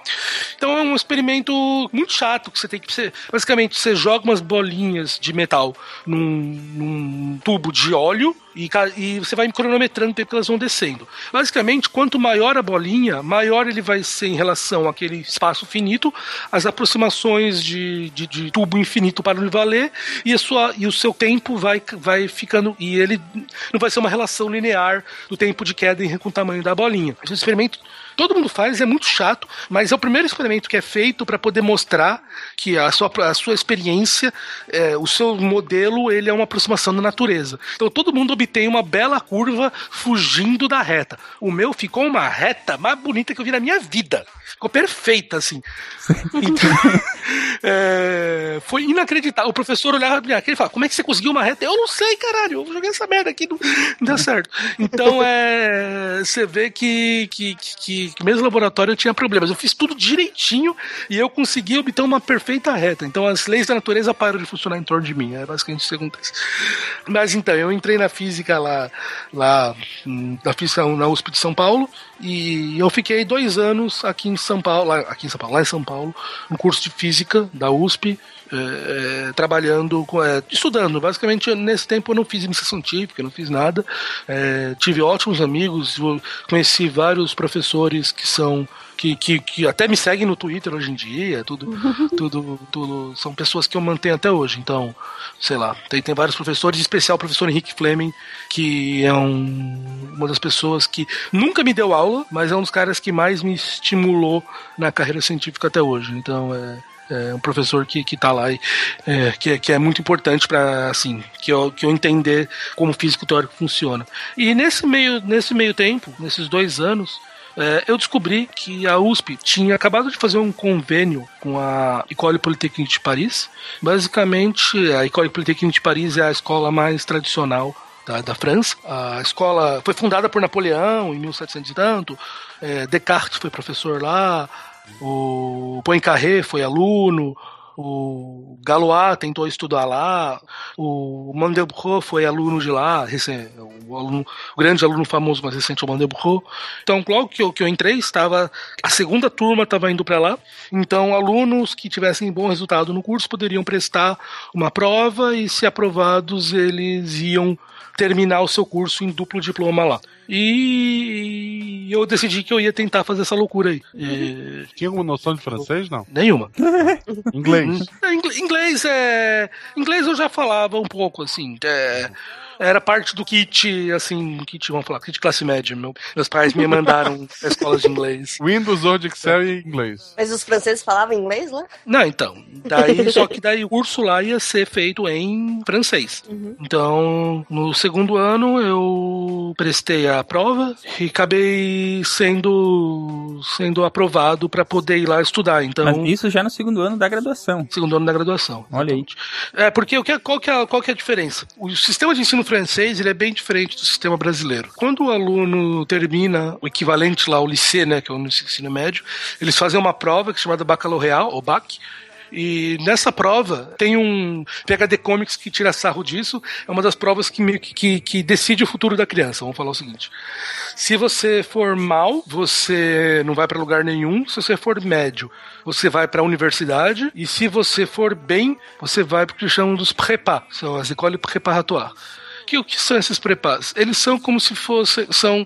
Então é um experimento muito chato que você tem que. Você, basicamente, você joga umas bolinhas de metal num, num tubo de óleo e, e você vai cronometrando o tempo que elas vão descendo. Basicamente, quanto maior a bolinha, maior ele vai ser em relação àquele espaço finito, as aproximações de, de, de tubo infinito para ele valer, e, a sua, e o seu tempo vai, vai ficando. E ele não vai ser uma relação linear do tempo de queda com o tamanho da bolinha. Esse experimento todo mundo faz, é muito chato, mas é o primeiro experimento que é feito para poder mostrar que a sua, a sua experiência, é, o seu modelo, ele é uma aproximação da natureza. Então todo mundo obtém uma bela curva fugindo da reta. O meu ficou uma reta mais bonita que eu vi na minha vida. Ficou perfeita, assim. Então, é, foi inacreditável. O professor olhava pra aqui e falava: Como é que você conseguiu uma reta? Eu não sei, caralho. Eu joguei essa merda aqui, não, não deu certo. Então, é, você vê que, que, que, que mesmo laboratório eu tinha problemas. Eu fiz tudo direitinho e eu consegui obter uma perfeita reta. Então, as leis da natureza param de funcionar em torno de mim. É basicamente isso que acontece. Mas então, eu entrei na física lá, lá hum, na física na USP de São Paulo e eu fiquei dois anos aqui em São Paulo, lá, aqui em São Paulo, lá em São Paulo, no curso de física da USP, eh, eh, trabalhando, com, eh, estudando. Basicamente, nesse tempo eu não fiz iniciação científica, não fiz nada. Tive ótimos amigos, conheci vários professores que são que, que, que até me seguem no Twitter hoje em dia, tudo, tudo, tudo, são pessoas que eu mantenho até hoje. Então, sei lá, tem, tem vários professores, em especial o professor Henrique Fleming, que é um, uma das pessoas que nunca me deu aula, mas é um dos caras que mais me estimulou na carreira científica até hoje. Então, é, é um professor que, que tá lá e é, que, é- que é muito importante para assim que eu, que eu entender como físico teórico funciona. E nesse meio, nesse meio tempo, nesses dois anos, é, eu descobri que a USP tinha acabado de fazer um convênio com a École Polytechnique de Paris. Basicamente, a École Polytechnique de Paris é a escola mais tradicional da, da França. A escola foi fundada por Napoleão em 1700 e tanto. É, Descartes foi professor lá. O Poincaré foi aluno. O Galois tentou estudar lá, o Mandelbrot foi aluno de lá, recém- o, aluno- o grande aluno famoso mais recente, o Mandelbrot. Então, logo que eu, que eu entrei, estava a segunda turma estava indo para lá. Então, alunos que tivessem bom resultado no curso poderiam prestar uma prova e, se aprovados, eles iam terminar o seu curso em duplo diploma lá. E eu decidi que eu ia tentar fazer essa loucura aí. E- Tinha alguma noção de francês? Não. Nenhuma. Inglês. É, ingl- Inglês é. Inglês eu já falava um pouco, assim. é, Era parte do kit, assim, kit, vamos falar, kit classe média. Meu, meus pais me mandaram pra escolas de inglês. Windows, Word, Excel e inglês. Mas os franceses falavam inglês lá? Não, então. Daí, só que daí o curso lá ia ser feito em francês. Então, no segundo ano eu prestei a prova e acabei sendo sendo aprovado para poder ir lá estudar. Então, Mas isso já no segundo ano da graduação. segundo ano da graduação. Olha aí. É, porque o que, é- qual, que é, qual que é a diferença? O sistema de ensino francês ele é bem diferente do sistema brasileiro. Quando o aluno termina o equivalente lá ao lycée, né, que é o ensino médio, eles fazem uma prova que é chamada baccalaureat, ou BAC, E nessa prova tem um PHD Comics que tira sarro disso. É uma das provas que, que, que decide o futuro da criança. Vamos falar o seguinte: se você for mal, você não vai para lugar nenhum. Se você for médio, você vai para a universidade. E se você for bem, você vai para o que chamam dos prépa, são as écoles préparatoires que o que são esses prepas? Eles são como se fosse são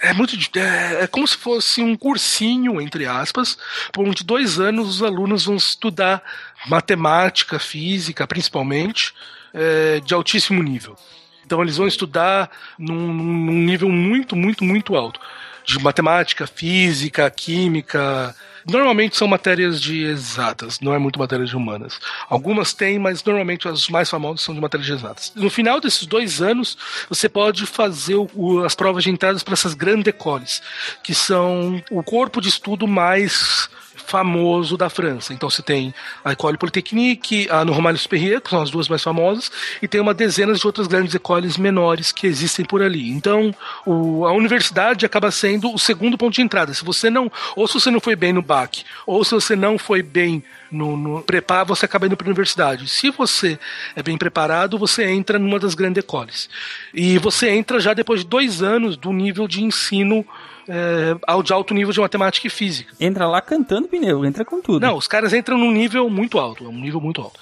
é muito é, é como se fosse um cursinho entre aspas, por onde dois anos os alunos vão estudar matemática, física, principalmente, é, de altíssimo nível. Então eles vão estudar num, num nível muito, muito, muito alto. De matemática, física, química. Normalmente são matérias de exatas, não é muito matérias de humanas. Algumas têm, mas normalmente as mais famosas são de matérias de exatas. No final desses dois anos, você pode fazer o- as provas de entradas para essas grandes écoles, que são o corpo de estudo mais famoso da França. Então você tem a École Polytechnique, a Normale Supérieure, que são as duas mais famosas, e tem uma dezena de outras grandes écoles menores que existem por ali. Então o- a universidade acaba sendo o segundo ponto de entrada. Se você não, ou se você não foi bem no BAC, ou se você não foi bem no, no preparo, você acaba indo para a universidade. Se você é bem preparado, você entra numa das grandes écoles. E você entra já depois de dois anos do nível de ensino é, ao de alto nível de matemática e física. Entra lá cantando pneu, entra com tudo. Não, os caras entram num nível muito alto, é um nível muito alto.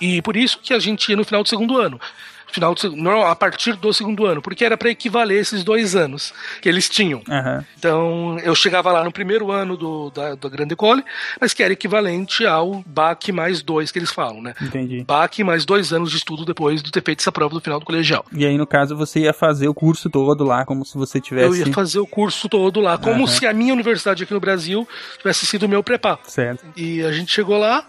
E por isso que a gente ia no final do segundo ano. Final do, a partir do segundo ano, porque era para equivaler esses dois anos que eles tinham. Aham. Então eu chegava lá no primeiro ano do, da, da Grande École, mas que era equivalente ao BAC mais dois que eles falam, né? Entendi. BAC mais dois anos de estudo depois de ter feito essa prova do final do colegial. E aí, no caso, você ia fazer o curso todo lá, como se você tivesse. Eu ia fazer o curso todo lá, como Aham. se a minha universidade aqui no Brasil tivesse sido o meu preparo. Certo. E a gente chegou lá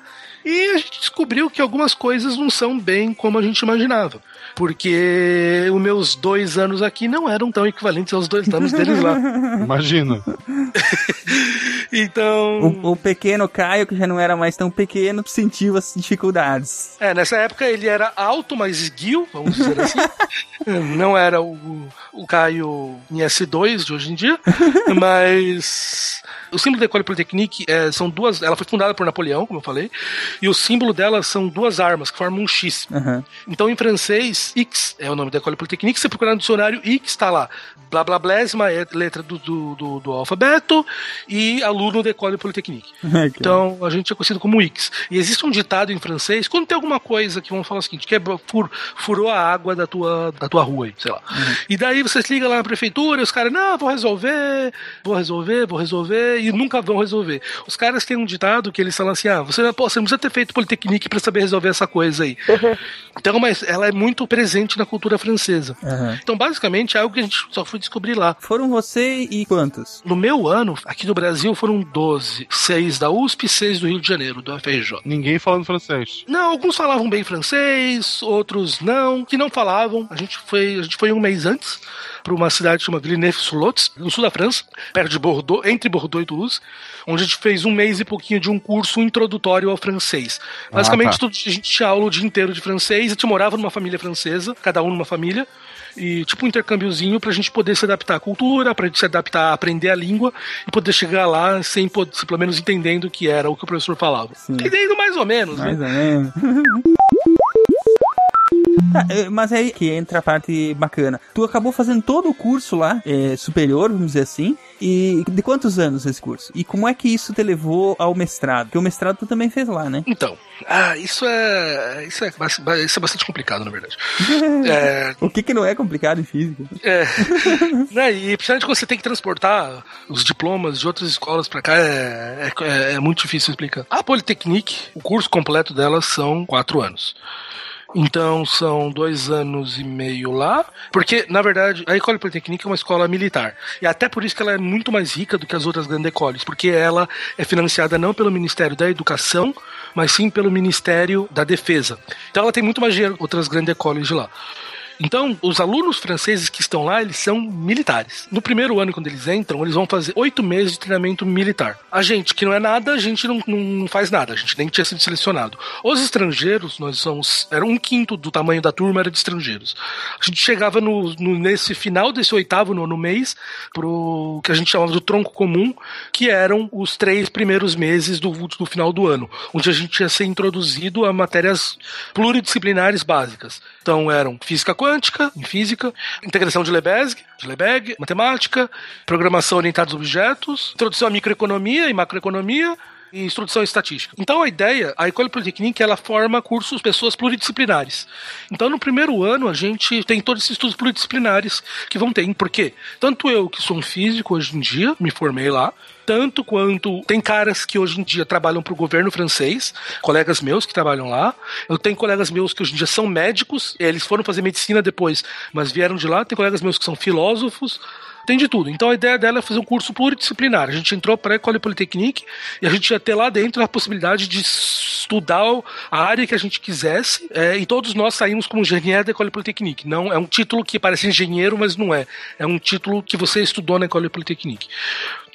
e a gente descobriu que algumas coisas não são bem como a gente imaginava. Porque os meus dois anos aqui não eram tão equivalentes aos dois anos deles lá. Imagina. Então. O, o pequeno Caio, que já não era mais tão pequeno, sentiu as dificuldades. É, nessa época ele era alto, mas esguio, vamos dizer assim. Não era o, o Caio em S2 de hoje em dia, mas o símbolo da École Polytechnique é, são duas. Ela foi fundada por Napoleão, como eu falei, e o símbolo dela são duas armas que formam um X. Aham. Então, em francês, X é o nome da École Polytechnique. Se você procurar no dicionário, X está lá. Blá blá blésima é letra do, do, do, do alfabeto e aluno da École Polytechnique. Então, a gente é conhecido como X. E existe um ditado em francês, quando tem alguma coisa que vão falar o seguinte, que é fur, furou a água da tua, da tua rua aí, sei lá. E daí você se liga lá na prefeitura e os caras, não, vou resolver, vou resolver, vou resolver, e nunca vão resolver. Os caras têm um ditado que eles falam assim, ah, você, pô, você não precisa ter feito Polytechnique para saber resolver essa coisa aí. então, mas ela é muito presente na cultura francesa. Aham. Então, basicamente, é algo que a gente só foi descobrir lá. Foram você e quantos? No meu ano, aqui no Brasil, foram 12. Seis da USP e seis do Rio de Janeiro, do FRJ. Ninguém falando francês. Não, alguns falavam bem francês, outros não, que não falavam. A gente foi, a gente foi um mês antes para uma cidade chamada Villeneuve-sur-Lot, no sul da França, perto de Bordeaux, entre Bordeaux e Toulouse, onde a gente fez um mês e pouquinho de um curso introdutório ao francês. Basicamente, tá. todo- a gente tinha aula o dia inteiro de francês, a gente morava numa família francesa, cada um numa família. E tipo um intercâmbiozinho pra gente poder se adaptar à cultura, pra gente se adaptar a aprender a língua e poder chegar lá sem poder, pelo menos entendendo o que era o que o professor falava. Entendendo mais ou menos, né? Mais ou menos. Tá, mas aí que entra a parte bacana. Tu acabou fazendo todo o curso lá, eh, superior, vamos dizer assim. E de quantos anos esse curso? E como é que isso te levou ao mestrado? Porque o mestrado tu também fez lá, né? Então, ah, isso é. Isso é, isso é bastante complicado, na verdade. É, O que que não é complicado em física? é, né, e principalmente quando você tem que transportar os diplomas de outras escolas pra cá, é, é, é muito difícil explicar. A Polytechnique, o curso completo dela são quatro anos. Então são dois anos e meio lá, porque na verdade a École Polytechnique é uma escola militar e até por isso que ela é muito mais rica do que as outras grandes écoles, porque ela é financiada não pelo Ministério da Educação, mas sim pelo Ministério da Defesa. Então ela tem muito mais dinheiro que outras grandes écoles de lá. Então, os alunos franceses que estão lá, eles são militares. No primeiro ano, quando eles entram, eles vão fazer oito meses de treinamento militar. A gente, que não é nada, a gente não, não faz nada, a gente nem tinha sido selecionado. Os estrangeiros, nós somos. Era um quinto do tamanho da turma, era de estrangeiros. A gente chegava no, no- nesse final desse oitavo, nono mês, pro que a gente chamava do tronco comum, que eram os três primeiros meses do, do final do ano, onde a gente ia ser introduzido a matérias pluridisciplinares básicas. Então eram física em física, integração de Lebesgue, de Lebesgue, matemática, programação orientada a objetos, introdução à microeconomia e macroeconomia, e instrução estatística. Então a ideia, a École Polytechnique, ela forma cursos, pessoas pluridisciplinares. Então no primeiro ano a gente tem todos esses estudos pluridisciplinares que vão ter. Por quê? Tanto eu, que sou um físico hoje em dia, me formei lá, tanto quanto tem caras que hoje em dia trabalham para o governo francês, colegas meus que trabalham lá. Eu tenho colegas meus que hoje em dia são médicos, eles foram fazer medicina depois, mas vieram de lá. Tem colegas meus que são filósofos. Tem de tudo. Então a ideia dela é fazer um curso pluridisciplinar. A gente entrou para a École Polytechnique e a gente ia ter lá dentro a possibilidade de estudar a área que a gente quisesse. é, e todos nós saímos como engenheiro da École Polytechnique. Não é um título que parece engenheiro, mas não é. É um título que você estudou na École Polytechnique.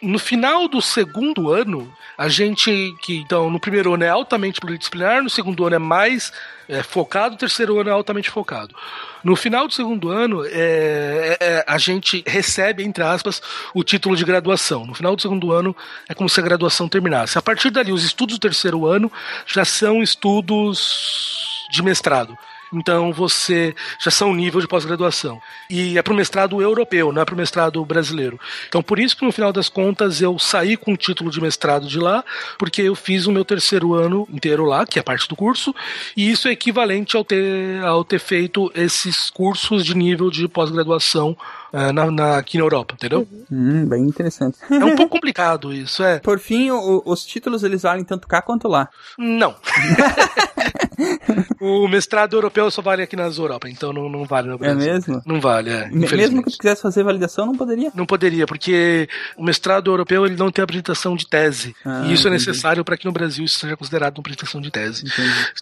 No final do segundo ano, a gente que então no primeiro ano é altamente pluridisciplinar, no segundo ano é mais é, focado, no terceiro ano é altamente focado. No final do segundo ano, é, é, a gente recebe, entre aspas, o título de graduação. No final do segundo ano é como se a graduação terminasse. A partir dali, os estudos do terceiro ano já são estudos de mestrado. Então você já são nível de pós-graduação. E é para o mestrado europeu, não é para o mestrado brasileiro. Então por isso que no final das contas eu saí com o título de mestrado de lá, porque eu fiz o meu terceiro ano inteiro lá, que é parte do curso, e isso é equivalente ao ter, ao ter feito esses cursos de nível de pós-graduação eh, na, na- aqui na Europa, entendeu? Hum, bem interessante. É um pouco complicado isso, é. Por fim, o- os títulos eles valem tanto cá quanto lá. Não. o mestrado europeu só vale aqui nas Europa, então não, não vale no É Brasil. mesmo? Não vale, é. Me- Mesmo que tu quisesse fazer validação, não poderia? Não poderia, porque o mestrado europeu ele não tem apresentação de tese. Ah, e isso é entendi. necessário para que no Brasil isso seja considerado uma apresentação de tese.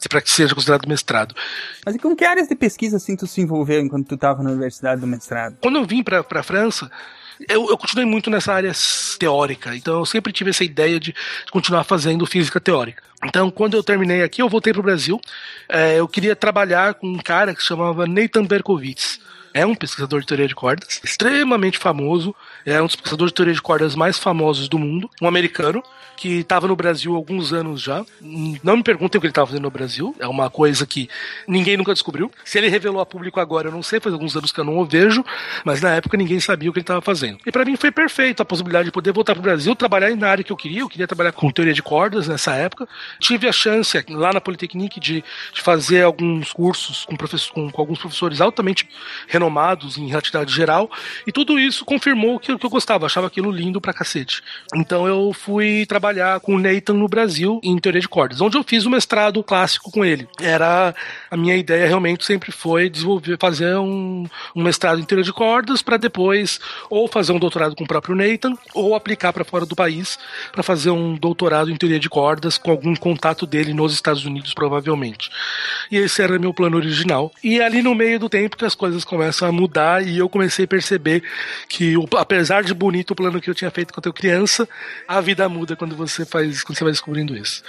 Para que seja considerado mestrado. Mas e com que áreas de pesquisa assim tu se envolveu enquanto tu estava na universidade do mestrado? Quando eu vim para a França, eu, eu continuei muito nessa área teórica. Então eu sempre tive essa ideia de continuar fazendo física teórica. Então, quando eu terminei aqui, eu voltei para o Brasil. É, eu queria trabalhar com um cara que se chamava Nathan Berkowitz. É um pesquisador de teoria de cordas, extremamente famoso. É um dos pesquisadores de teoria de cordas mais famosos do mundo. Um americano que estava no Brasil há alguns anos já. Não me perguntem o que ele estava fazendo no Brasil. É uma coisa que ninguém nunca descobriu. Se ele revelou a público agora, eu não sei. Faz alguns anos que eu não o vejo. Mas na época ninguém sabia o que ele estava fazendo. E para mim foi perfeito a possibilidade de poder voltar para o Brasil, trabalhar na área que eu queria. Eu queria trabalhar com teoria de cordas nessa época. Tive a chance lá na Politecnique de, de fazer alguns cursos com, com, com alguns professores altamente renomados em relatividade geral. E tudo isso confirmou que, que eu gostava. Achava aquilo lindo pra cacete. Então eu fui trabalhar com o Nathan no Brasil em teoria de cordas, onde eu fiz o mestrado clássico com ele. Era a minha ideia realmente sempre foi desenvolver, fazer um, um mestrado em teoria de cordas para depois ou fazer um doutorado com o próprio Nathan ou aplicar para fora do país para fazer um doutorado em teoria de cordas com algum contato dele nos Estados Unidos provavelmente. E esse era meu plano original. E ali no meio do tempo que as coisas começam a mudar e eu comecei a perceber que o- apesar de bonito o plano que eu tinha feito quando eu criança, a vida muda quando você faz, quando você vai descobrindo isso.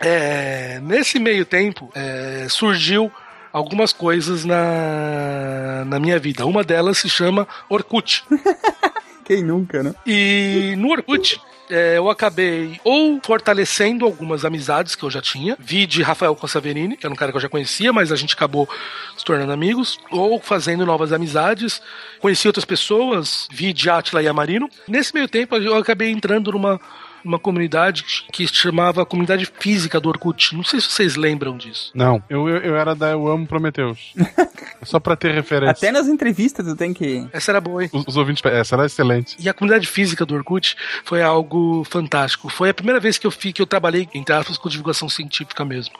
É, nesse meio tempo é, surgiu algumas coisas na, na minha vida. Uma delas se chama Orkut. Quem nunca, né? E no Orkut, é, eu acabei ou fortalecendo algumas amizades que eu já tinha, vi de Rafael Consaverini, que era um cara que eu já conhecia, mas a gente acabou se tornando amigos, ou fazendo novas amizades, conheci outras pessoas, vi de Atila e Amarino. Nesse meio tempo, eu acabei entrando numa uma comunidade que se chamava Comunidade Física do Orkut. Não sei se vocês lembram disso. Não, eu, eu, eu era da Eu Amo Prometeus. Só pra ter referência. Até nas entrevistas tu tem que. Essa era boa, hein? Os, os ouvintes, essa era excelente. E a comunidade física do Orkut foi algo fantástico. Foi a primeira vez que eu, fi, que eu trabalhei, entre aspas, com divulgação científica mesmo.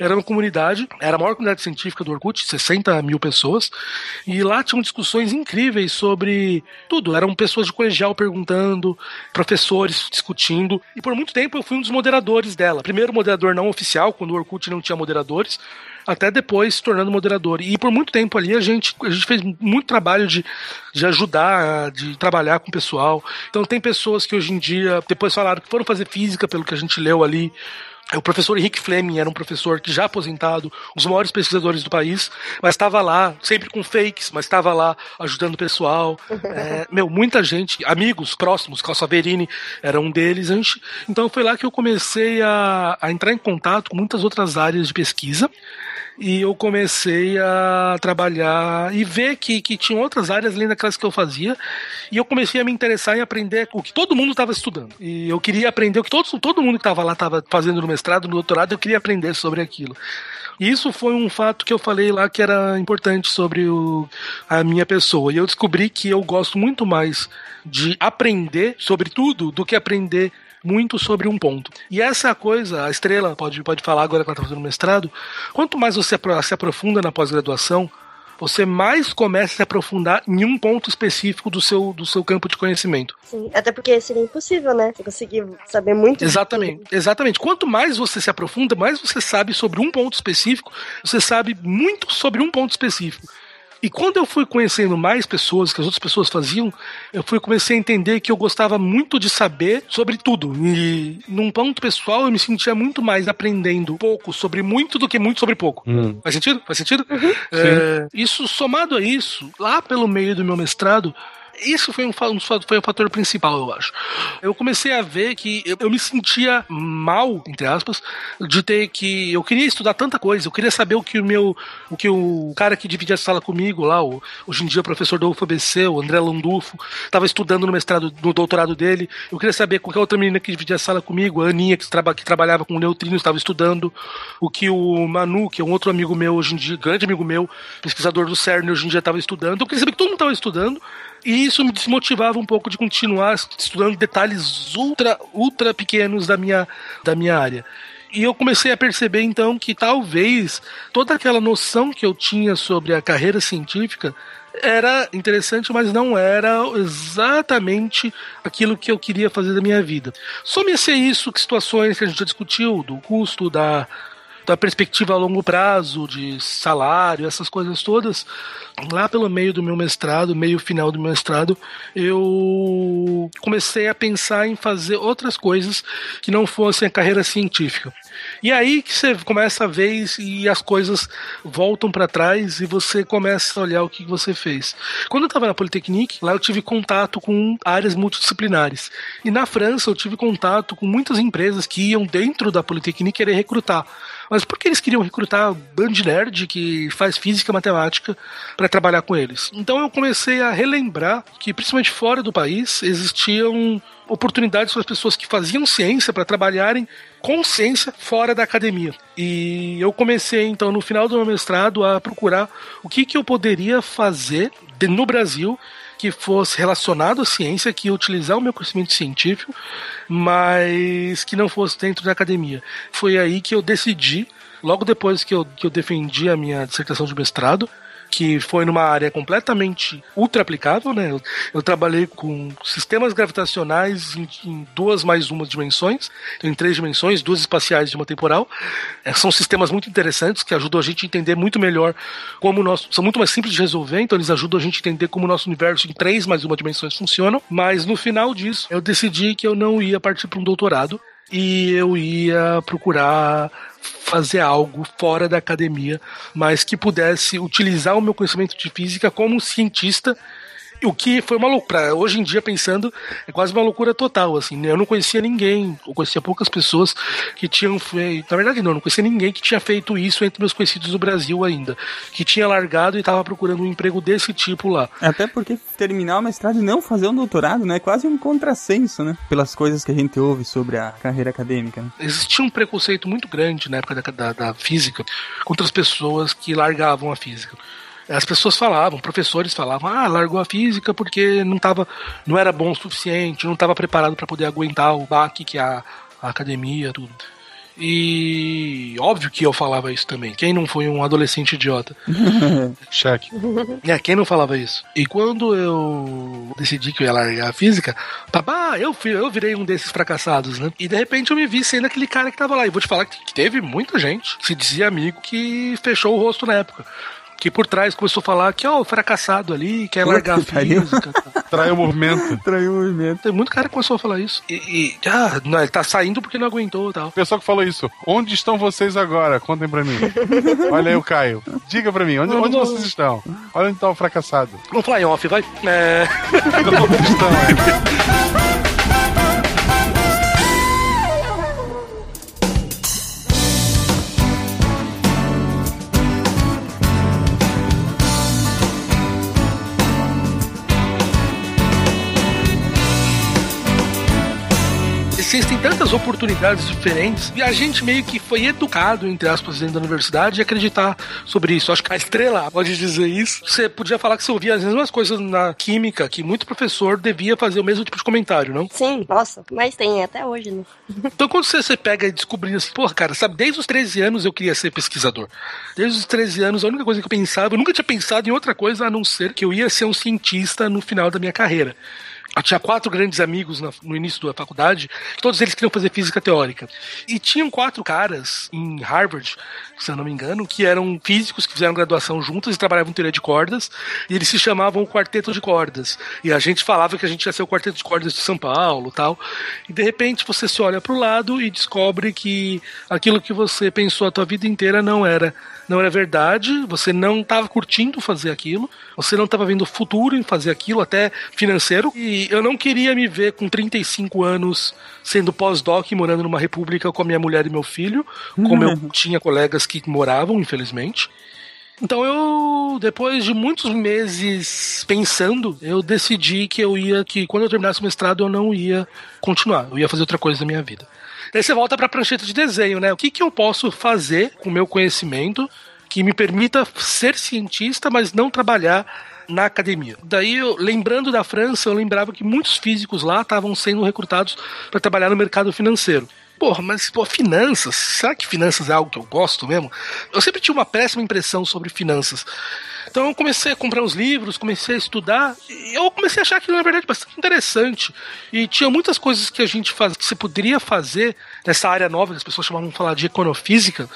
Era uma comunidade, era a maior comunidade científica do Orkut, 60 mil pessoas, e lá tinham discussões incríveis sobre tudo. Eram pessoas de colegial perguntando, professores discutindo, e por muito tempo eu fui um dos moderadores dela. Primeiro moderador não oficial, quando o Orkut não tinha moderadores, até depois se tornando moderador. E por muito tempo ali a gente, a gente fez muito trabalho de, de ajudar, de trabalhar com o pessoal. Então tem pessoas que hoje em dia, depois falaram que foram fazer física, pelo que a gente leu ali, o professor Henrique Fleming era um professor que já aposentado, um dos maiores pesquisadores do país, mas estava lá, sempre com fakes, mas estava lá ajudando o pessoal. É, meu, muita gente, amigos próximos, Carl Saverini era um deles. Gente, então foi lá que eu comecei a, a entrar em contato com muitas outras áreas de pesquisa e eu comecei a trabalhar e ver que, que tinha outras áreas além daquelas que eu fazia. E eu comecei a me interessar em aprender o que todo mundo estava estudando. E eu queria aprender o que todo, todo mundo que estava lá estava fazendo no mestrado, no doutorado, eu queria aprender sobre aquilo. E isso foi um fato que eu falei lá que era importante sobre o, a minha pessoa. E eu descobri que eu gosto muito mais de aprender sobre tudo do que aprender muito sobre um ponto. E essa é a coisa, a estrela pode, pode falar agora que ela está fazendo mestrado. Quanto mais você se aprofunda na pós-graduação, você mais começa a se aprofundar em um ponto específico do seu, do seu campo de conhecimento. Sim, até porque seria impossível, né? Você conseguir saber muito. Exatamente, exatamente. Quanto mais você se aprofunda, mais você sabe sobre um ponto específico, você sabe muito sobre um ponto específico. E quando eu fui conhecendo mais pessoas, que as outras pessoas faziam, eu fui comecei a entender que eu gostava muito de saber sobre tudo. E num ponto pessoal, eu me sentia muito mais aprendendo pouco sobre muito do que muito sobre pouco. Hum. Faz sentido? Faz sentido? É, isso somado a isso, lá pelo meio do meu mestrado, isso foi um, um, foi o fator principal, eu acho. Eu comecei a ver que eu, eu, me sentia mal, entre aspas, de ter que. Eu queria estudar tanta coisa, eu queria saber o que o meu. O que o cara que dividia a sala comigo lá, o, hoje em dia o professor do UFABC, o André Landulfo, estava estudando no mestrado, no doutorado dele. Eu queria saber qualquer outra menina que dividia a sala comigo, a Aninha, que, traba, que trabalhava com neutrinos, estava estudando. O que o Manu, que é um outro amigo meu hoje em dia, grande amigo meu, pesquisador do CERN, hoje em dia estava estudando. Eu queria saber que todo mundo estava estudando. E isso me desmotivava um pouco de continuar estudando detalhes ultra, ultra pequenos da minha, da minha área. E eu comecei a perceber então que talvez toda aquela noção que eu tinha sobre a carreira científica era interessante, mas não era exatamente aquilo que eu queria fazer da minha vida. Some-se isso que situações que a gente já discutiu, do custo, da, da perspectiva a longo prazo, de salário, essas coisas todas, lá pelo meio do meu mestrado, meio final do meu mestrado, eu comecei a pensar em fazer outras coisas que não fossem a carreira científica. E aí que você começa a ver e as coisas voltam para trás e você começa a olhar o que você fez. Quando eu estava na Polytechnique, lá eu tive contato com áreas multidisciplinares. E na França eu tive contato com muitas empresas que iam dentro da Polytechnique querer recrutar. Mas por que eles queriam recrutar band nerd que faz física e matemática para trabalhar com eles? Então eu comecei a relembrar que, principalmente fora do país, existiam oportunidades para as pessoas que faziam ciência para trabalharem com ciência fora da academia. E eu comecei, então, no final do meu mestrado, a procurar o que, que eu poderia fazer no Brasil que fosse relacionado à ciência, que ia utilizar o meu conhecimento científico, mas que não fosse dentro da academia. Foi aí que eu decidi, logo depois que eu, que eu defendi a minha dissertação de mestrado, que foi numa área completamente ultra aplicável, né? Eu, eu trabalhei com sistemas gravitacionais em, em, duas mais uma dimensões, em três dimensões, duas espaciais de uma temporal. É, são sistemas muito interessantes que ajudam a gente a entender muito melhor como o nosso. São muito mais simples de resolver, então eles ajudam a gente a entender como o nosso universo em três mais uma dimensões funcionam. Mas no final disso, eu decidi que eu não ia partir para um doutorado e eu ia procurar fazer algo fora da academia, mas que pudesse utilizar o meu conhecimento de física como cientista o que foi uma loucura. Hoje em dia, pensando, é quase uma loucura total, assim. Né? Eu não conhecia ninguém, eu conhecia poucas pessoas que tinham feito. Na verdade, não, eu não conhecia ninguém que tinha feito isso entre meus conhecidos do Brasil ainda. Que tinha largado e estava procurando um emprego desse tipo lá. Até porque terminar o mestrado e não fazer um doutorado, né? É quase um contrassenso, né? Pelas coisas que a gente ouve sobre a carreira acadêmica. Né? Existia um preconceito muito grande na época da, da, da física contra as pessoas que largavam a física as pessoas falavam, professores falavam, ah, largou a física porque não tava, não era bom o suficiente, não estava preparado para poder aguentar o baque que a, a academia, tudo. E óbvio que eu falava isso também. Quem não foi um adolescente idiota? Cheque. É, quem não falava isso? E quando eu decidi que eu ia largar a física, papá, eu, fui, eu virei um desses fracassados, né? E de repente eu me vi sendo aquele cara que tava lá. E vou te falar que que teve muita gente que se dizia amigo que fechou o rosto na época. Que por trás começou a falar que, ó, o fracassado ali, quer Puta largar a que pariu. física. Traiu o movimento. Traiu o movimento. Tem muito cara que começou a falar isso. E, e ah, não, ele tá saindo porque não aguentou e tal. O pessoal que falou isso, onde estão vocês agora? Contem pra mim. Olha aí o Caio. Diga pra mim, onde, onde vocês estão? Olha onde tá o fracassado. Vamos falar em off, vai. É... Onde estão, é? Existem tantas oportunidades diferentes e a gente meio que foi educado, entre aspas, dentro da universidade, a acreditar sobre isso. Acho que a estrela pode dizer isso. Você podia falar que você ouvia as mesmas coisas na química, que muito professor devia fazer o mesmo tipo de comentário, não? Sim, nossa, mas tem até hoje, né? Então quando você, você pega e descobre assim, porra, cara, sabe, desde os 13 anos eu queria ser pesquisador. Desde os 13 anos, a única coisa que eu pensava, eu nunca tinha pensado em outra coisa a não ser que eu ia ser um cientista no final da minha carreira. Eu tinha quatro grandes amigos na- no início da faculdade, todos eles queriam fazer física teórica. E tinham quatro caras em Harvard, se eu não me engano, que eram físicos que fizeram graduação juntos e trabalhavam em teoria de cordas, e eles se chamavam Quarteto de Cordas. E a gente falava que a gente ia ser o Quarteto de Cordas de São Paulo tal. E de repente você se olha para o lado e descobre que aquilo que você pensou a tua vida inteira não era não era verdade, você não estava curtindo fazer aquilo, você não estava vendo futuro em fazer aquilo, até financeiro, e eu não queria me ver com 35 anos sendo pós-doc morando numa república com a minha mulher e meu filho, como eu tinha colegas que moravam, infelizmente. Então eu, depois de muitos meses pensando, eu decidi que eu ia, que quando eu terminasse o mestrado eu não ia continuar, eu ia fazer outra coisa na minha vida. Daí você volta para a prancheta de desenho, né? O que, que eu posso fazer com o meu conhecimento que me permita ser cientista, mas não trabalhar na academia. Daí, eu, lembrando da França, eu lembrava que muitos físicos lá estavam sendo recrutados para trabalhar no mercado financeiro. Porra, mas pô, finanças, será que finanças é algo que eu gosto mesmo? Eu sempre tinha uma péssima impressão sobre finanças. Então eu comecei a comprar uns livros, comecei a estudar, e eu comecei a achar aquilo, na verdade, bastante interessante. E tinha muitas coisas que a gente faz, que você poderia fazer nessa área nova, que as pessoas chamavam de falar de econofísica,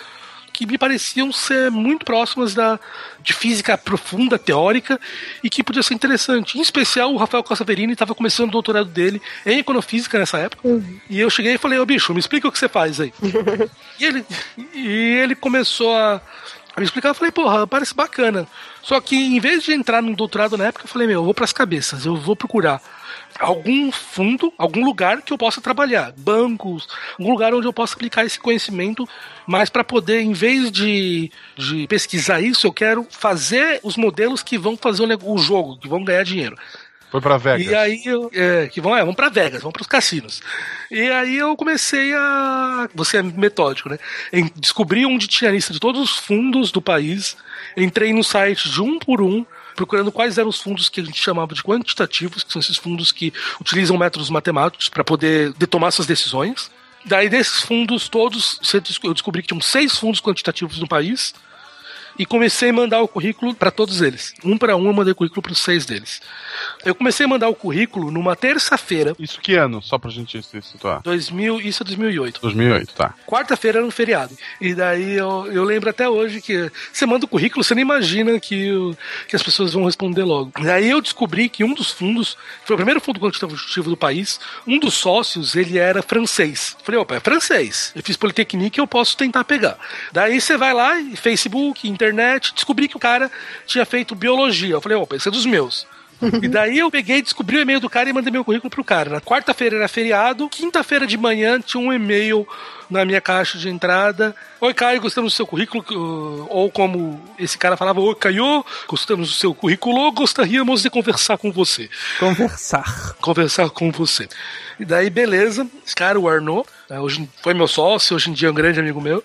que me pareciam ser muito próximas da, de física profunda, teórica, e que podia ser interessante. Em especial, o Rafael Cassaverini estava começando o doutorado dele em econofísica nessa época. E eu cheguei e falei, ô bicho, me explica o que você faz aí. e, ele, e ele começou a, a me explicar, eu falei, porra, parece bacana. Só que em vez de entrar num doutorado na época, eu falei, meu, eu vou pras cabeças, eu vou procurar algum fundo, algum lugar que eu possa trabalhar, bancos, algum lugar onde eu possa aplicar esse conhecimento, mas para poder, em vez de, de pesquisar isso, eu quero fazer os modelos que vão fazer o, o jogo, que vão ganhar dinheiro. Foi pra Vegas. E aí eu, é, que vão, é, vão para Vegas, vão para os cassinos. E aí eu comecei a, você é metódico, né? Em descobrir onde tinha a lista de todos os fundos do país. Entrei no site de um por um, procurando quais eram os fundos que a gente chamava de quantitativos, que são esses fundos que utilizam métodos matemáticos para poder de- tomar suas decisões. Daí desses fundos todos, eu descobri que tinham seis fundos quantitativos no país e comecei a mandar o currículo para todos eles. Um para um eu mandei o currículo para os seis deles. Eu comecei a mandar o currículo numa terça-feira, Isso que ano? Só pra gente se situar. 2000, isso é 2008. 2008, tá. Quarta-feira era um feriado. E daí eu, eu lembro até hoje que você manda o currículo, você nem imagina que, o- que as pessoas vão responder logo. Daí eu descobri que um dos fundos, foi o primeiro fundo quantitativo do país, um dos sócios, ele era francês. Falei, opa, é francês. Eu fiz Politecnique eu posso tentar pegar. Daí você vai lá, e Facebook, internet, descobri que o cara tinha feito biologia. Eu falei, opa, esse é dos meus. E daí eu peguei, descobri o e-mail do cara e mandei meu currículo pro cara. Na quarta-feira era feriado, quinta-feira de manhã tinha um e-mail na minha caixa de entrada. Oi, Caio, gostamos do seu currículo. uh, Ou como esse cara falava, Oi, Caio, gostamos do seu currículo, gostaríamos de conversar com você. Conversar. Conversar com você. E daí, beleza, esse cara, o Arnaud, né, hoje foi meu sócio, hoje em dia é um grande amigo meu.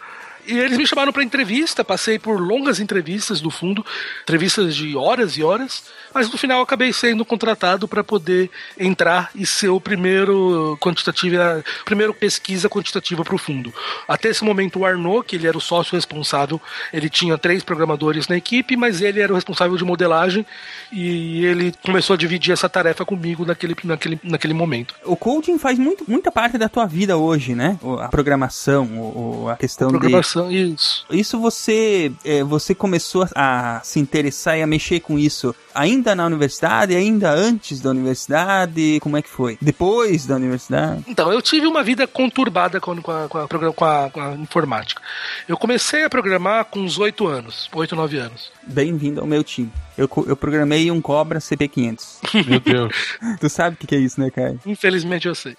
E eles me chamaram para entrevista, passei por longas entrevistas do fundo, entrevistas de horas e horas, mas no final acabei sendo contratado para poder entrar e ser o primeiro quantitativa, primeiro pesquisa quantitativa para o fundo. Até esse momento o Arnaud, que ele era o sócio responsável, ele tinha três programadores na equipe, mas ele era o responsável de modelagem e ele começou a dividir essa tarefa comigo naquele, naquele, naquele momento. O coding faz muito, muita parte da tua vida hoje, né? A programação, o, a questão de... Programação, isso. Isso você, é, você começou a, a se interessar e a mexer com isso ainda na universidade, ainda antes da universidade? Como é que foi? Depois da universidade? Então, eu tive uma vida conturbada com, com, a, com, a, com a- com a informática. Eu comecei a programar com uns 8 anos, 8, 9 anos. Bem-vindo ao meu time. Eu, eu programei um Cobra CP500. Meu Deus. tu sabe o que, que é isso, né, Caio? Infelizmente eu sei.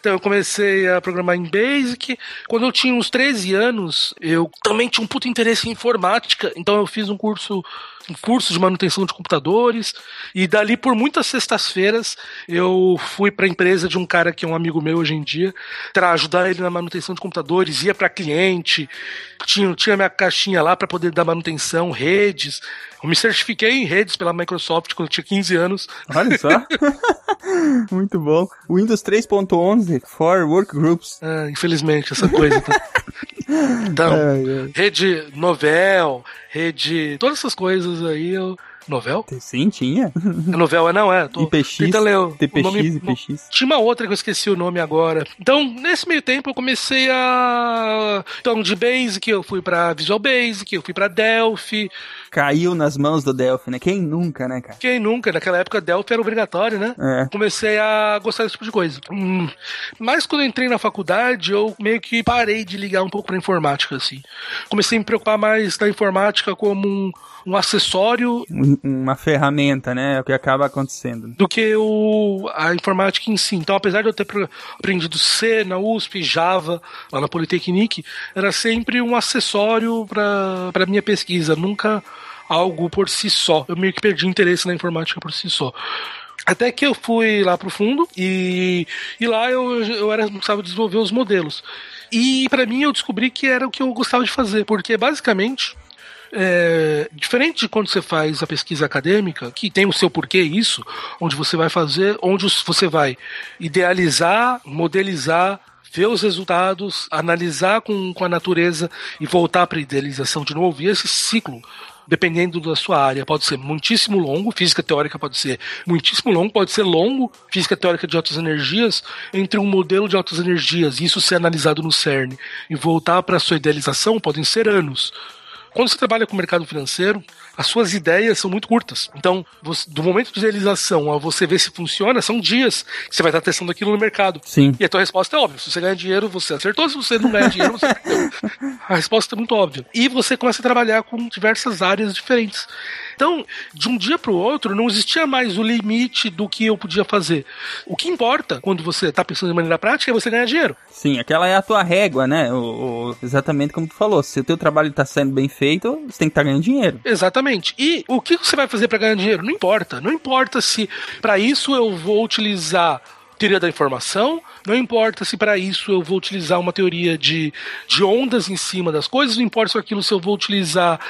Então eu comecei a programar em Basic. Quando eu tinha uns 13 anos, eu também tinha um puto interesse em informática, então eu fiz um curso um curso de manutenção de computadores e dali por muitas sextas-feiras eu fui para a empresa de um cara que é um amigo meu hoje em dia para ajudar ele na manutenção de computadores ia para cliente tinha tinha minha caixinha lá para poder dar manutenção redes eu me certifiquei em redes pela Microsoft quando eu tinha 15 anos Olha só. Muito bom. Windows 3.11 for Workgroups. Ah, infelizmente, essa coisa. Tá... Então, Ai, ai. rede novel, rede. Todas essas coisas aí eu. Novel? Sim, tinha. É novel, é não, é. Tô... IPX, Tenta ler o TPX, nome- IPX. Tinha uma outra que eu esqueci o nome agora. Então, nesse meio tempo, eu comecei a. Então, de Basic, eu fui pra Visual Basic, eu fui pra Delphi. Caiu nas mãos do Delphi, né? Quem nunca, né, cara? Quem nunca? Naquela época, Delphi era obrigatório, né? É. comecei a gostar desse tipo de coisa. Hum, Mas quando eu entrei na faculdade, eu meio que parei de ligar um pouco pra informática, assim. Comecei a me preocupar mais da informática como um, um acessório Um- Uma ferramenta, né? É o que acaba acontecendo. do que o, a informática em si. Então, apesar de eu ter aprendido C na USP, Java lá na Politecnique, era sempre um acessório para minha pesquisa, nunca algo por si só. Eu meio que perdi interesse na informática por si só. Até que eu fui lá pro fundo e, e lá eu, eu era responsável de desenvolver os modelos. E para mim eu descobri que era o que eu gostava de fazer, porque basicamente é, diferente de quando você faz a pesquisa acadêmica, que tem o seu porquê isso, onde você vai fazer, onde você vai idealizar, modelizar, ver os resultados, analisar com, com a natureza e voltar para a idealização de novo. E esse ciclo, dependendo da sua área, pode ser muitíssimo longo, física teórica pode ser muitíssimo longo, pode ser longo, física teórica de altas energias, entre um modelo de altas energias, e isso ser analisado no CERN, e voltar para a sua idealização, podem ser anos. Quando você trabalha com o mercado financeiro, as suas ideias são muito curtas. Então, você- do momento de realização a você ver se funciona, são dias que você vai estar testando aquilo no mercado. Sim. E a tua resposta é óbvia. Se você ganha dinheiro, você acertou. Se você não ganha dinheiro, você perdeu. A resposta é muito óbvia. E você começa a trabalhar com diversas áreas diferentes. Então, de um dia para o outro, não existia mais o limite do que eu podia fazer. O que importa quando você está pensando de maneira prática é você ganhar dinheiro. Sim, aquela é a tua régua, né? O, o- exatamente como tu falou. Se o teu trabalho tá sendo bem feito, você tem que estar ganhando dinheiro. Exatamente. E o que você vai fazer para ganhar dinheiro? Não importa. Não importa se para isso eu vou utilizar teoria da informação, não importa se para isso eu vou utilizar uma teoria de, de ondas em cima das coisas, não importa se aquilo se eu vou utilizar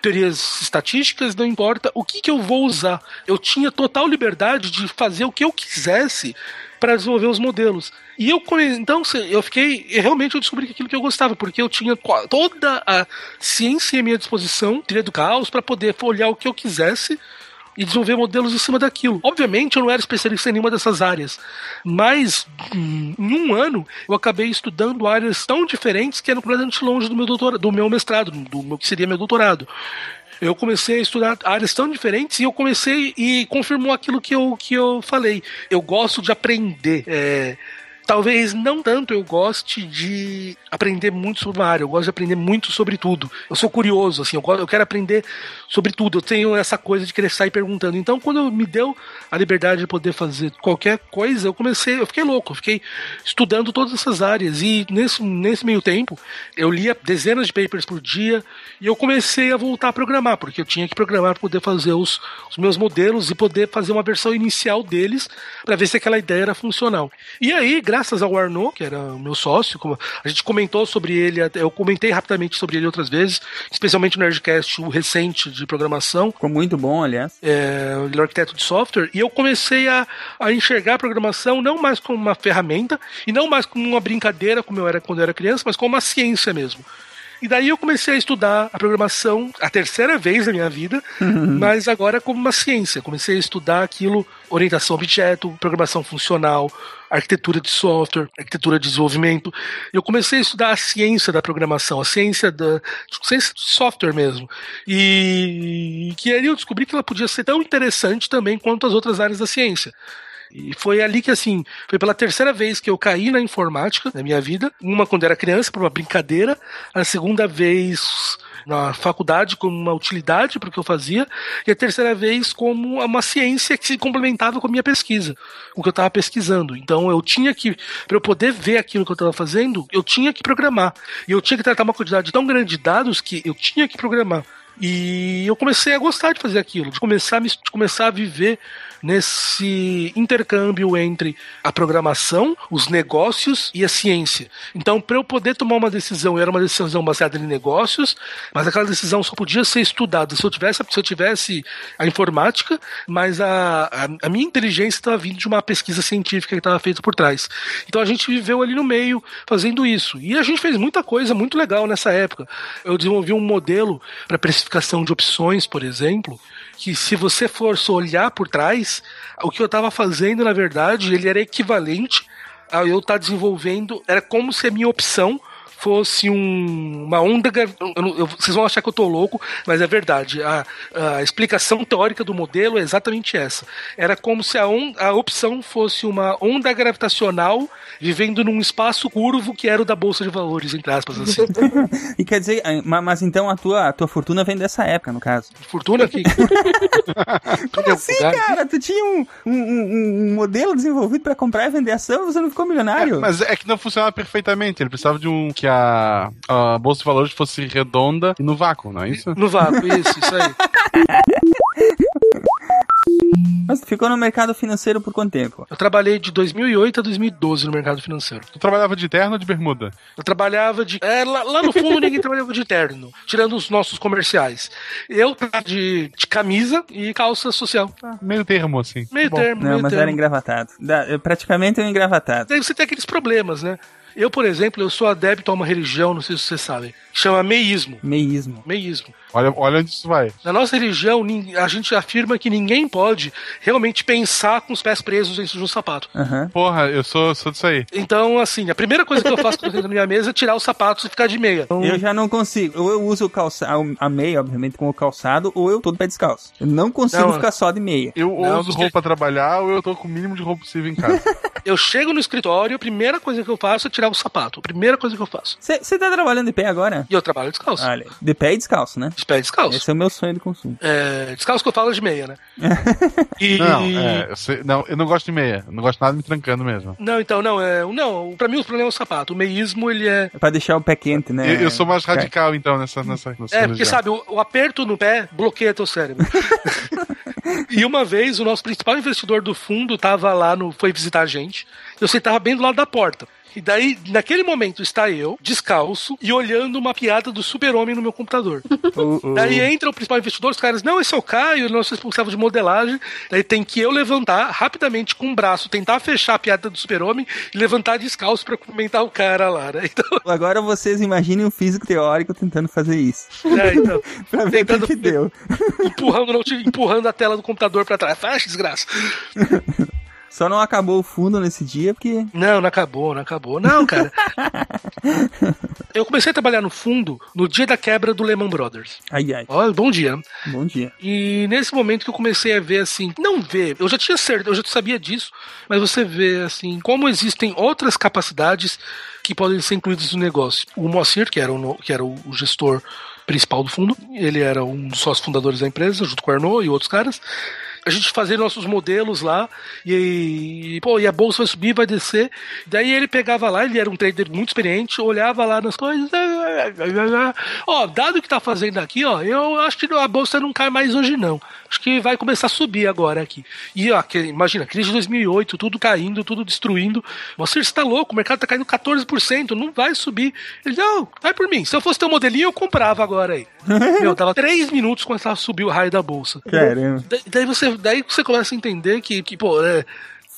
teorias estatísticas, não importa o que, que eu vou usar. Eu tinha total liberdade de fazer o que eu quisesse para desenvolver os modelos. E eu então eu fiquei, realmente eu descobri aquilo que eu gostava, porque eu tinha toda a ciência à minha disposição, teoria do caos, para poder olhar o que eu quisesse e desenvolver modelos em cima daquilo. Obviamente eu não era especialista em nenhuma dessas áreas, mas hum, em um ano eu acabei estudando áreas tão diferentes que eram completamente longe do meu doutorado, do meu mestrado, do meu que seria meu doutorado. Eu comecei a estudar áreas tão diferentes e eu comecei e confirmou aquilo que eu, que eu falei. Eu gosto de aprender. é, Talvez não tanto eu goste de aprender muito sobre uma área, eu gosto de aprender muito sobre tudo. Eu sou curioso, assim, eu, go- eu quero aprender sobre tudo. Eu tenho essa coisa de querer sair perguntando. Então, quando me deu a liberdade de poder fazer qualquer coisa, eu comecei, eu fiquei louco, eu fiquei estudando todas essas áreas. E nesse, nesse meio tempo, eu lia dezenas de papers por dia e eu comecei a voltar a programar, porque eu tinha que programar para poder fazer os, os meus modelos e poder fazer uma versão inicial deles para ver se aquela ideia era funcional. E aí, graças graças ao Arnaud, que era o meu sócio, a gente comentou sobre ele, eu comentei rapidamente sobre ele outras vezes, especialmente no Nerdcast, o recente de programação. Ficou muito bom, aliás. É, ele é arquiteto de software, e eu comecei a, a enxergar a programação não mais como uma ferramenta, e não mais como uma brincadeira, como eu era quando eu era criança, mas como uma ciência mesmo. E daí eu comecei a estudar a programação a terceira vez na minha vida, mas agora como uma ciência. Comecei a estudar aquilo, orientação a objeto, programação funcional, arquitetura de software, arquitetura de desenvolvimento. Eu comecei a estudar a ciência da programação, a ciência da ciência de software mesmo. E que aí eu descobri que ela podia ser tão interessante também quanto as outras áreas da ciência. E foi ali que, assim, foi pela terceira vez que eu caí na informática na minha vida. Uma quando era criança, por uma brincadeira. A segunda vez na faculdade como uma utilidade para o que eu fazia. E a terceira vez como uma ciência que se complementava com a minha pesquisa, o que eu estava pesquisando. Então eu tinha que, para eu poder ver aquilo que eu estava fazendo, eu tinha que programar. E eu tinha que tratar uma quantidade tão grande de dados que eu tinha que programar. E eu comecei a gostar de fazer aquilo, de começar a, me, de começar a viver nesse intercâmbio entre a programação, os negócios e a ciência. Então, para eu poder tomar uma decisão, era uma decisão baseada em negócios, mas aquela decisão só podia ser estudada se eu tivesse, se eu tivesse a informática, mas a, a, a minha inteligência estava vindo de uma pesquisa científica que estava feita por trás. Então a gente viveu ali no meio fazendo isso. E a gente fez muita coisa muito legal nessa época. Eu desenvolvi um modelo para precificação de opções, por exemplo, que se você for olhar por trás, o que eu estava fazendo, na verdade, ele era equivalente a eu estar tá desenvolvendo, era como se a minha opção fosse um, uma onda. Eu, eu, vocês vão achar que eu tô louco, mas é verdade. A, a explicação teórica do modelo é exatamente essa. Era como se a, on, a opção fosse uma onda gravitacional vivendo num espaço curvo que era o da Bolsa de Valores, entre aspas, assim. e quer dizer, mas então a tua, a tua fortuna vem dessa época, no caso. Fortuna que. Como assim, cara? Tu tinha um, um, um modelo desenvolvido para comprar e vender ação e você não ficou milionário? É, mas é que não funcionava perfeitamente. Ele precisava de um que a, a bolsa de valores fosse redonda e no vácuo, não é isso? No vácuo, isso, isso aí. Mas tu ficou no mercado financeiro por quanto tempo? Eu trabalhei de 2008 a 2012 no mercado financeiro. Tu trabalhava de terno ou de bermuda? Eu trabalhava de. É, lá, lá, no fundo ninguém trabalhava de terno, tirando os nossos comerciais. Eu tava de, de camisa e calça social. Ah, meio termo, assim. Meio Bom. termo, Não, meio mas termo. era engravatado. Da- praticamente um engravatado. Daí você tem aqueles problemas, né? Eu, por exemplo, eu sou adepto a uma religião, não sei se vocês sabem, chama meísmo. Meísmo. Meísmo. Olha, olha onde isso vai. Na nossa religião, a gente afirma que ninguém pode realmente pensar com os pés presos dentro de um sapato. Aham. Porra, eu sou, sou disso aí. Então, assim, a primeira coisa que eu faço quando eu entro na minha mesa é tirar os sapatos e ficar de meia. Eu já não consigo. Ou eu uso o calçado, a meia, obviamente, com o calçado, ou eu tô de pé descalço. Eu não consigo Não, ficar só de meia. Eu Não, uso roupa pra trabalhar ou eu tô com o mínimo de roupa possível em casa. Eu chego no escritório, a primeira coisa que eu faço é tirar o sapato. A primeira coisa que eu faço. Você tá trabalhando de pé agora? E eu trabalho descalço. Olha, de pé e descalço, né? De pé descalço. Esse é o meu sonho de consumo. É, descalço que eu falo é de meia, né? E... não, é, eu sei- não, eu não gosto de meia. Eu não gosto nada me trancando mesmo. Não, então, não, é. Não, pra mim o problema é o sapato. O meísmo, ele é. É pra deixar o pé quente, né? Eu, eu sou mais radical, então, nessa. nessa, nessa É, porque religião. sabe, o, o aperto no pé bloqueia teu cérebro. e uma vez o nosso principal investidor do fundo tava lá no. foi visitar a gente. Eu sentava bem do lado da porta. E daí, naquele momento, está eu, descalço, e olhando uma piada do super-homem no meu computador. o- o- Daí entra o principal investidor, os caras, não, esse é o Caio, ele é nosso responsável de modelagem. Daí tem que eu levantar rapidamente com o braço, tentar fechar a piada do super-homem e levantar descalço pra cumprimentar o cara lá, né? Então, Agora vocês imaginem um físico teórico tentando fazer isso. é, então Pra ver Tentando- que deu. empurrando, empurrando a tela do computador pra trás. Fecha, desgraça. Só não acabou o fundo nesse dia porque. Não, não acabou, não acabou. Não, cara. Eu comecei a trabalhar no fundo no dia da quebra do Lehman Brothers. Ai, ai. Olha, bom dia. Bom dia. E nesse momento que eu comecei a ver assim, não ver, eu já tinha certeza, eu já sabia disso, mas você vê assim, como existem outras capacidades que podem ser incluídas no negócio. O Moacir, que era o, que era o gestor principal do fundo, ele era um dos sócios fundadores da empresa, junto com o Arnaud e outros caras. A gente fazia nossos modelos lá e, pô, e a bolsa vai subir, vai descer. Daí ele pegava lá, ele era um trader muito experiente, olhava lá nas coisas, "Ah, Ó, dado o que tá fazendo aqui, ó, eu acho que a bolsa não cai mais hoje, não. Acho que vai começar a subir agora aqui. E, ó, que, imagina, crise de 2008, tudo caindo, tudo destruindo. Você está louco, o mercado tá caindo 14%, não vai subir. Ele, não, vai por mim. Se eu fosse ter um modelinho, eu comprava agora aí. Meu, tava três minutos quando a subir o raio da bolsa. Caramba. Da- Daí você, daí você começa a entender que, que pô, é,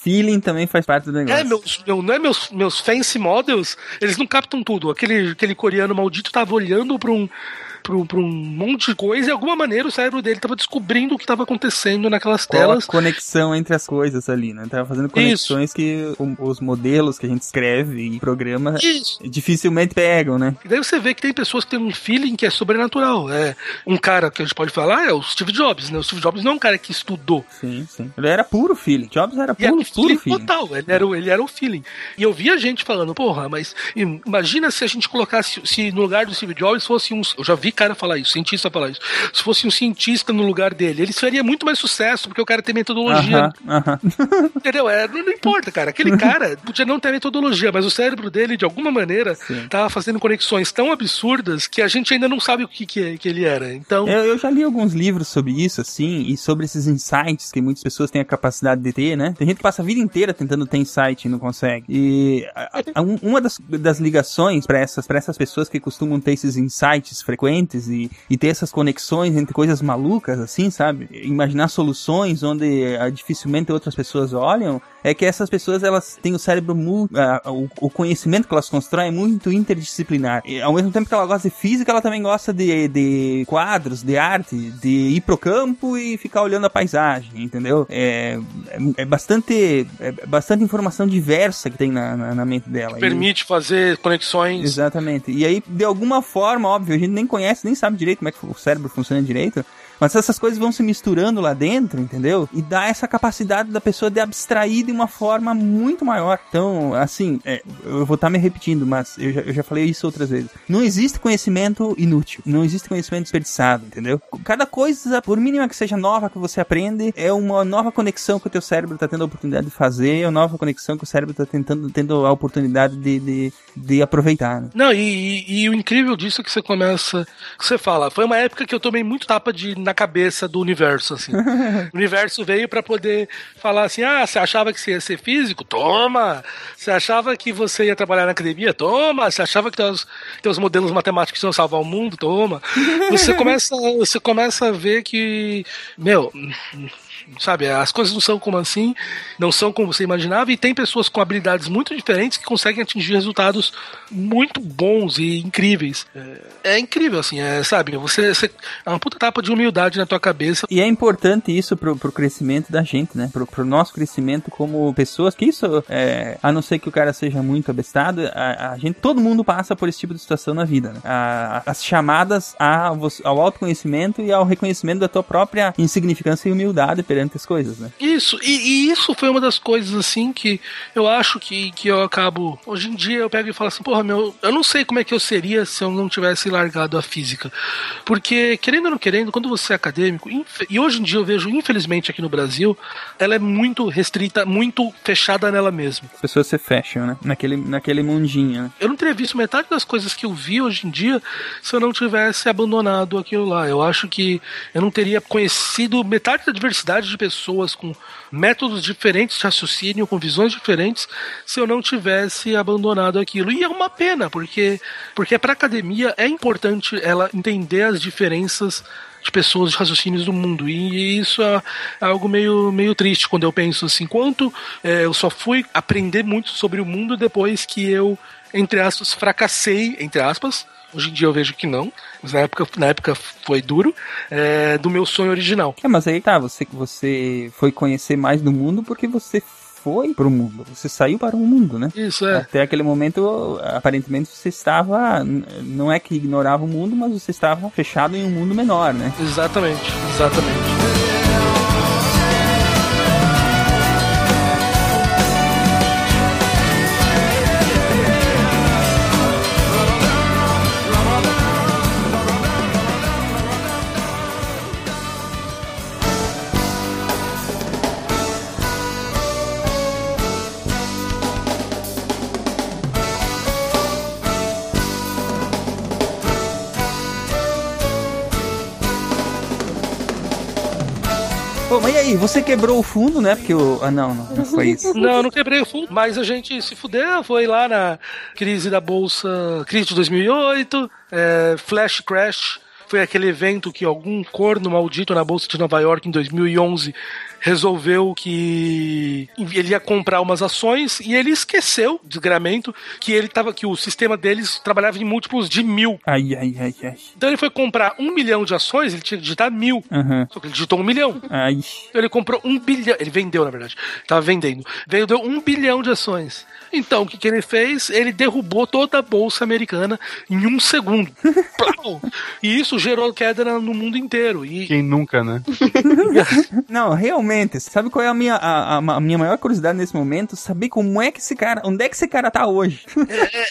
Feeling também faz parte do negócio. é, meus, meu, não é meus, meus fancy models, eles não captam tudo. Aquele, aquele coreano maldito tava olhando pra um, pra, um- um monte de coisa e de alguma maneira o cérebro dele tava descobrindo o que tava acontecendo naquelas Qual a telas. conexão entre as coisas ali, né? Tava fazendo conexões que o- os modelos que a gente escreve e programa Isso. dificilmente pegam, né? E daí você vê que tem pessoas que têm um feeling que é sobrenatural. É um cara que a gente pode falar é o Steve Jobs, né? O Steve Jobs não é um cara que estudou. Sim, sim. Ele era puro feeling. Jobs era E era puro, puro feeling total, ele era, o- ele era o feeling. E eu via gente falando, porra, mas imagina se a gente colocasse, se no lugar do Steve Jobs fosse um. Eu já vi cara falar isso, cientista falar isso. Se fosse um cientista no lugar dele, ele faria muito mais sucesso, porque o cara tem metodologia. Aham, aham. Entendeu? É, não, não importa, cara. Aquele cara podia não ter metodologia, mas o cérebro dele, de alguma maneira, Sim. tava fazendo conexões tão absurdas que a gente ainda não sabe o que, que, que ele era. Então. Eu, eu já li alguns livros sobre isso, assim, e sobre esses insights que muitas pessoas têm a capacidade de ter, né? Tem gente que passa a vida inteira tentando ter insight e não consegue. E a- a- um- uma das, das ligações para essas, pra essas pessoas que costumam ter esses insights frequentes e, e ter essas conexões entre coisas malucas, assim, sabe? Imaginar soluções onde ah, dificilmente outras pessoas olham, é que essas pessoas elas têm o cérebro ah, o, o conhecimento que elas constroem é muito interdisciplinar. E, ao mesmo tempo que ela gosta de física, ela também gosta de, de quadros, de arte, de ir pro campo e ficar olhando a paisagem, entendeu? É, é, é bastante é bastante informação diversa que tem na, na, na mente dela. E- Permite fazer conexões. Exatamente. E aí, de alguma forma, óbvio, a gente nem conhece, nem sabe direito como é que o cérebro funciona direito. Mas essas coisas vão se misturando lá dentro, entendeu? E dá essa capacidade da pessoa de abstrair de uma forma muito maior. Então, assim, é, eu vou estar me repetindo, mas eu já, eu já falei isso outras vezes. Não existe conhecimento inútil. Não existe conhecimento desperdiçado, entendeu? Cada coisa, por mínima que seja nova que você aprende, é uma nova conexão que o teu cérebro está tendo a oportunidade de fazer, é uma nova conexão que o cérebro está tentando, tendo a oportunidade de, de, de aproveitar. Né? Não, e, e- e o incrível disso é que você começa. Você fala, foi uma época que eu tomei muito tapa de, na cabeça do universo, assim. o universo veio pra poder falar assim: ah, você achava que você ia ser físico? Toma! Você achava que você ia trabalhar na academia? Toma! Você achava que teus, teus modelos matemáticos iam salvar o mundo? Toma! Você começa, você começa a ver que, meu. Sabe, as coisas não são como assim, não são como você imaginava, e tem pessoas com habilidades muito diferentes que conseguem atingir resultados muito bons e incríveis. É, é incrível, assim, é, sabe? Você, você. É uma puta tapa de humildade na tua cabeça. E é importante isso pro, pro crescimento da gente, né? Pro, pro nosso crescimento como pessoas, que isso, é, a não ser que o cara seja muito abestado, a, a gente, todo mundo passa por esse tipo de situação na vida, né? A- as chamadas a, ao autoconhecimento e ao reconhecimento da tua própria insignificância e humildade perante as coisas, né? Isso, e, e isso foi uma das coisas, assim, que eu acho que, que eu acabo. Hoje em dia eu pego e falo assim, porra, meu, eu não sei como é que eu seria se eu não tivesse largado a física. Porque, querendo ou não querendo, quando você é acadêmico, e hoje em dia eu vejo, infelizmente, aqui no Brasil, ela é muito restrita, muito fechada nela mesma. As pessoas se fecham, né? Naquele, naquele mundinho, né? Eu não teria visto metade das coisas que eu vi hoje em dia se eu não tivesse abandonado aquilo lá. Eu acho que eu não teria conhecido metade da diversidade de pessoas com métodos diferentes de raciocínio, com visões diferentes, se eu não tivesse abandonado aquilo. E é uma pena, porque porque para academia é importante ela entender as diferenças de pessoas de raciocínios do mundo. E isso é algo meio, meio triste quando eu penso assim, quanto é, eu só fui aprender muito sobre o mundo depois que eu, entre aspas, fracassei, entre aspas. Hoje em dia eu vejo que não, mas na época, na época foi duro, é, do meu sonho original. É, mas aí tá, você, você foi conhecer mais do mundo porque você foi pro mundo. Você saiu para o mundo, né? Isso é. Até aquele momento, aparentemente, você estava. Não é que ignorava o mundo, mas você estava fechado em um mundo menor, né? Exatamente, exatamente. Mas e aí, você quebrou o fundo, né? Porque o. Ah, não, não, não foi isso. Não, não quebrei o fundo, mas a gente se fudeu, foi lá na crise da bolsa, crise de 2008, é, Flash Crash, foi aquele evento que algum corno maldito na bolsa de Nova York em 2011 resolveu que ele ia comprar umas ações e ele esqueceu, desgramento, que ele tava que o sistema deles trabalhava em múltiplos de mil. Ai, ai, ai, ai. Então ele foi comprar um milhão de ações, ele tinha que digitar mil. Aham. Só que ele digitou um milhão. Ai. Então ele comprou um bilhão. Ele vendeu, na verdade. Tava vendendo. Vendeu um bilhão de ações. Então, o que, que ele fez? Ele derrubou toda a bolsa americana em um segundo. E isso gerou queda no mundo inteiro. E Quem nunca, né? Não, realmente, sabe qual é a minha, a, a- a minha maior curiosidade nesse momento? Saber como é que esse cara. Onde é que esse cara tá hoje?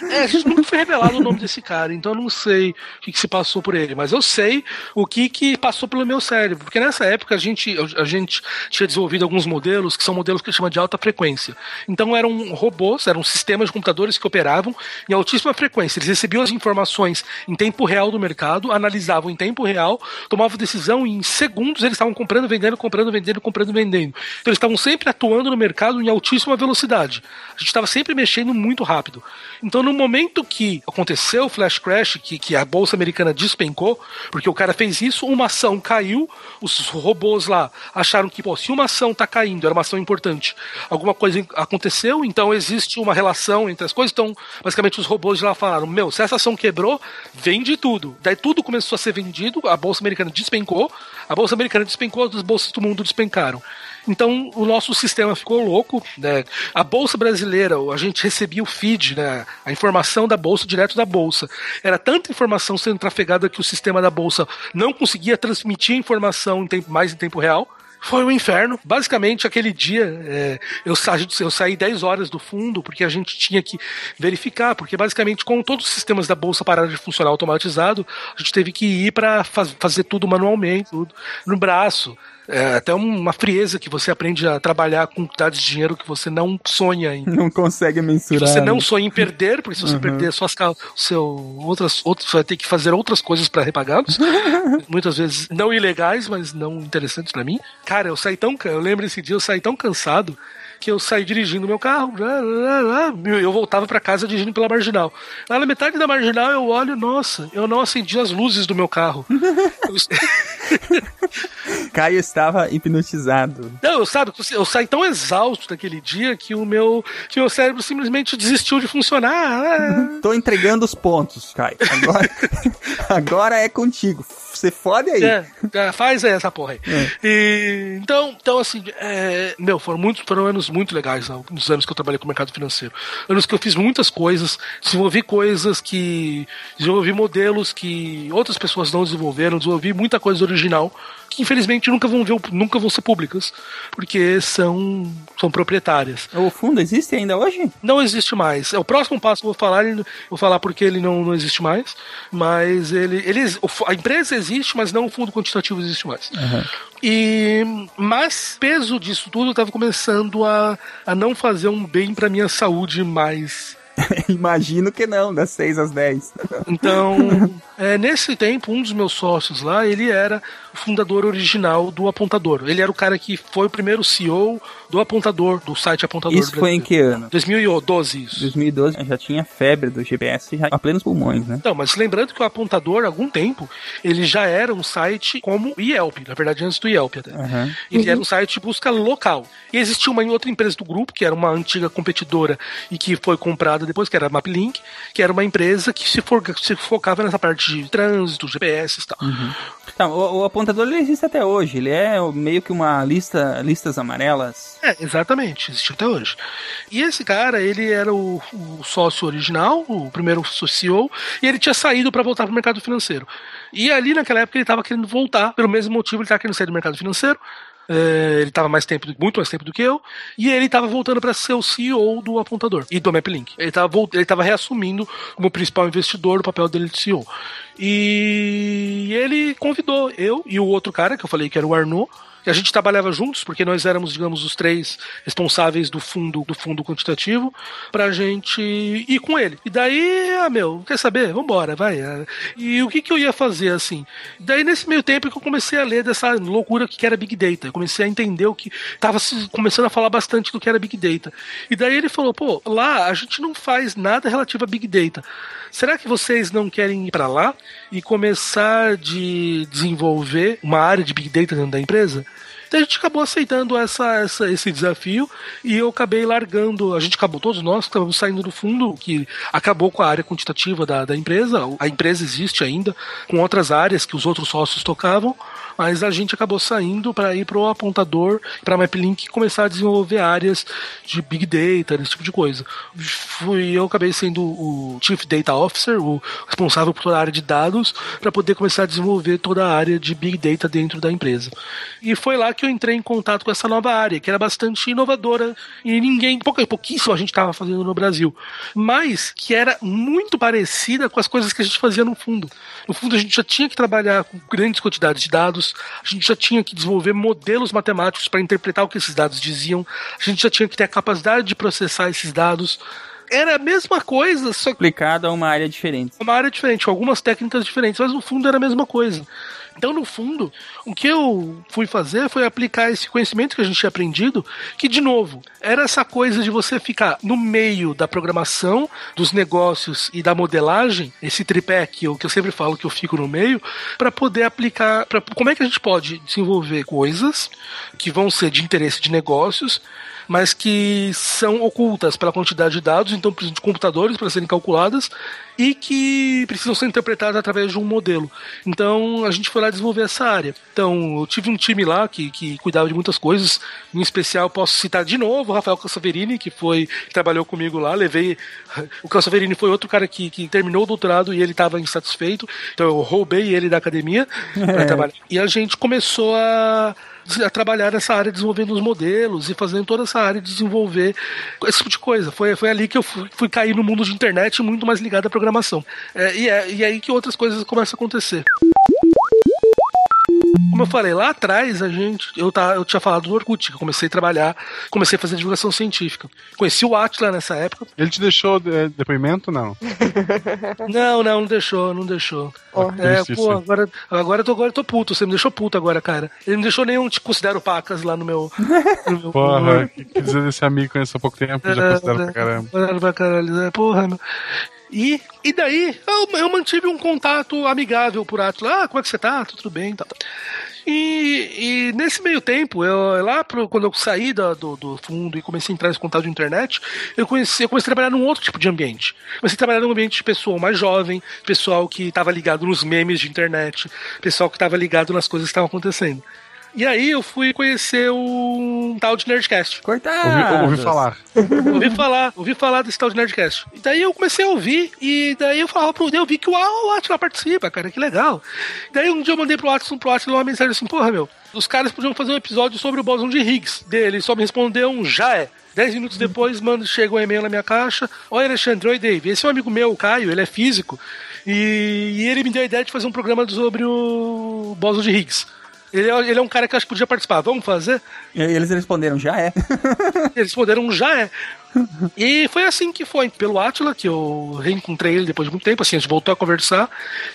é, a gente nunca foi revelado o nome desse cara, então eu não sei o que, que se passou por ele, mas eu sei o que, que passou pelo meu cérebro, porque nessa época a gente, a gente tinha desenvolvido alguns modelos que são modelos que a gente chama de alta frequência. Então eram robôs, eram sistemas de computadores que operavam em altíssima frequência. Eles recebiam as informações em tempo real do mercado, analisavam em tempo real, tomavam decisão e em segundos eles estavam comprando, vendendo, comprando, vendendo, comprando, vendendo. Então eles estavam sempre atuando no mercado em altíssima velocidade. A gente estava sempre mexendo muito rápido. Então, no momento que aconteceu o flash crash, que, que a bolsa americana despencou, porque o cara fez isso, uma ação caiu, os robôs lá acharam que, pô, se uma ação está caindo, era uma ação importante, alguma coisa aconteceu, então existe uma relação entre as coisas. Então, basicamente, os robôs de lá falaram: Meu, se essa ação quebrou, vende tudo. Daí tudo começou a ser vendido, a bolsa americana despencou, a bolsa americana despencou, as bolsas do mundo despencaram. Então o nosso sistema ficou louco, né? A bolsa brasileira, a gente recebia o feed, né? A informação da bolsa direto da bolsa. Era tanta informação sendo trafegada que o sistema da bolsa não conseguia transmitir a informação em tempo, mais em tempo real. Foi um inferno. Basicamente, aquele dia, é, eu, sa eu saí 10 horas do fundo porque a gente tinha que verificar, porque basicamente, com todos os sistemas da bolsa pararam de funcionar automatizado, a gente teve que ir para faz fazer tudo manualmente, tudo no braço. É até uma frieza que você aprende a trabalhar com quantidades de dinheiro que você não sonha em. Não consegue que mensurar. você não né? sonha em perder, porque se você Uhum. perder suas seu outras outros você vai ter que fazer outras coisas para repagá-los. Muitas vezes não ilegais, mas não interessantes para mim. Cara, eu saí tão, eu lembro esse dia eu saí tão cansado que eu saí dirigindo meu carro, eu voltava para casa dirigindo pela marginal. Lá na metade da marginal eu olho, nossa, eu não acendi as luzes do meu carro. Caio estava hipnotizado. Não, eu sabe, eu saí tão exausto daquele dia que o meu, que o meu cérebro simplesmente desistiu de funcionar. Tô entregando os pontos, Caio. Agora, agora é contigo. Você fode aí. É, é, faz essa porra aí. E, então, então, assim, é, meu, foram, muito, foram anos muito legais ó, nos anos que eu trabalhei com o mercado financeiro. Anos que eu fiz muitas coisas, desenvolvi coisas que. desenvolvi modelos que outras pessoas não desenvolveram, desenvolvi muita coisa original que infelizmente nunca vão ver, nunca vão ser públicas, porque são, são proprietárias. O fundo existe ainda hoje? Não existe mais. É o próximo passo que eu vou falar, vou falar porque ele não, não existe mais, mas ele, ele a empresa existe, mas não o fundo quantitativo existe mais. E mas peso disso tudo eu tava começando a, a não fazer um bem para minha saúde mais Imagino que não, das 6 às 10. então, é, nesse tempo, um dos meus sócios lá, ele era o fundador original do Apontador. Ele era o cara que foi o primeiro CEO do Apontador, do site Apontador. Isso foi em que ano? 2012, isso. 2012 já tinha febre do GPS já a plenos pulmões, né? Então, mas lembrando que o Apontador, há algum tempo, ele já era um site como o Yelp, na verdade, antes do Yelp até. Aham. Ele era um site de busca local. E existia uma outra empresa do grupo, que era uma antiga competidora e que foi comprada depois, que era a Maplink, que era uma empresa que se, for- se focava nessa parte de trânsito, GPS e tal. Tá, o, o apontador ele existe até hoje. Ele é meio que uma lista, listas amarelas. É, exatamente, existe até hoje. E esse cara, ele era o, o sócio original, o primeiro CEO, e ele tinha saído para voltar para o mercado financeiro. E ali naquela época ele estava querendo voltar, pelo mesmo motivo ele estava querendo sair do mercado financeiro. É, ele estava mais tempo, muito mais tempo do que eu, e ele estava voltando para ser o CEO do apontador e do Maplink. Ele estava ele reassumindo como principal investidor o papel dele de CEO. E ele convidou eu e o outro cara, que eu falei que era o Arnaud, a gente trabalhava juntos, porque nós éramos, digamos, os três responsáveis do fundo do fundo quantitativo, pra gente ir com ele. E daí, ah, meu, quer saber? Vambora, vai. E o que, que eu ia fazer, assim? Daí, nesse meio tempo que eu comecei a ler dessa loucura que era Big Data. Eu comecei a entender o que. Tava começando a falar bastante do que era Big Data. E daí ele falou, pô, lá a gente não faz nada relativo a Big Data. Será que vocês não querem ir para lá e começar de desenvolver uma área de Big Data dentro da empresa? Então a gente acabou aceitando essa, essa- esse desafio e eu acabei largando. A gente acabou, todos nós estamos saindo do fundo, que acabou com a área quantitativa da, da empresa. A empresa existe ainda, com outras áreas que os outros sócios tocavam, mas a gente acabou saindo para ir para o apontador, para a MapLink começar a desenvolver áreas de Big Data, esse tipo de coisa. Fui, eu acabei sendo o Chief Data Officer, o responsável por toda a área de dados, para poder começar a desenvolver toda a área de Big Data dentro da empresa. E foi lá que eu entrei em contato com essa nova área, que era bastante inovadora e ninguém, pouca, pouquíssima gente estava fazendo no Brasil, mas que era muito parecida com as coisas que a gente fazia no fundo. No fundo, a gente já tinha que trabalhar com grandes quantidades de dados, a gente já tinha que desenvolver modelos matemáticos para interpretar o que esses dados diziam, a gente já tinha que ter a capacidade de processar esses dados. Era a mesma coisa, só que Aplicado a uma área diferente. uma área diferente, com algumas técnicas diferentes, mas no fundo era a mesma coisa. Então, no fundo, o que eu fui fazer foi aplicar esse conhecimento que a gente tinha aprendido, que, de novo, era essa coisa de você ficar no meio da programação, dos negócios e da modelagem, esse tripé que eu, que eu sempre falo que eu fico no meio, para poder aplicar. Pra, como é que a gente pode desenvolver coisas que vão ser de interesse de negócios, mas que são ocultas pela quantidade de dados, então precisam de computadores para serem calculadas e que precisam ser interpretadas através de um modelo. Então a gente foi lá desenvolver essa área. Então eu tive um time lá que, que cuidava de muitas coisas, em especial posso citar de novo o Rafael Cassaverini, que foi que trabalhou comigo lá, levei o Cassaverini foi outro cara que, que terminou o doutorado e ele estava insatisfeito, então eu roubei ele da academia para trabalhar. E a gente começou a a trabalhar nessa área desenvolvendo os modelos e fazendo toda essa área de desenvolver esse tipo de coisa. Foi, foi ali que eu fui, fui cair no mundo de internet muito mais ligado à programação. É, e, é, e é aí que outras coisas começam a acontecer. Como eu falei, lá atrás a gente. Eu, tá, eu tinha falado do Orkut, que eu comecei a trabalhar, comecei a fazer divulgação científica. Conheci o Atila nessa época. Ele te deixou é, depoimento? Não. Não, não, não deixou, não deixou. É, Triste pô, agora, agora, eu tô, agora eu tô puto, você me deixou puto agora, cara. Ele não deixou nenhum te considero pacas lá no meu. No meu Porra, que dizer desse amigo que conheço há pouco tempo, já considero pra caramba. Pra caralho, né? Porra, meu. E, e daí, eu, eu mantive um contato amigável por Atlas. Ah, como é que você tá? Tudo bem, tá. tá. E, e nesse meio tempo, eu, lá pro, quando eu saí da- do, do fundo e comecei a entrar nesse contato de internet, eu, conheci, eu comecei a trabalhar num outro tipo de ambiente. Comecei a trabalhar num ambiente de pessoal mais jovem, pessoal que estava ligado nos memes de internet, pessoal que estava ligado nas coisas que estavam acontecendo. E aí eu fui conhecer um tal de Nerdcast. Cortar! Ouvi, ouvi falar. ouvi falar, ouvi falar desse tal de Nerdcast. E daí eu comecei a ouvir, e daí eu falava pro eu vi que o, Atila participa, cara, que legal. daí um dia eu mandei pro Atila, pro Atila uma mensagem assim, porra, meu, os caras podiam fazer um episódio sobre o bóson de Higgs. Dele só me respondeu um já é. Dez minutos depois, mano, chega um e-mail na minha caixa. Oi, Alexandre, oi, Dave. Esse é um amigo meu, o Caio, ele é físico. E, e ele me deu a ideia de fazer um programa sobre o bóson de Higgs. Ele é, ele é um cara que eu acho que podia participar. Vamos fazer? E eles responderam, já é. Eles responderam já é. E foi assim que foi, pelo Atila, que eu reencontrei ele depois de muito tempo, assim, a gente voltou a conversar,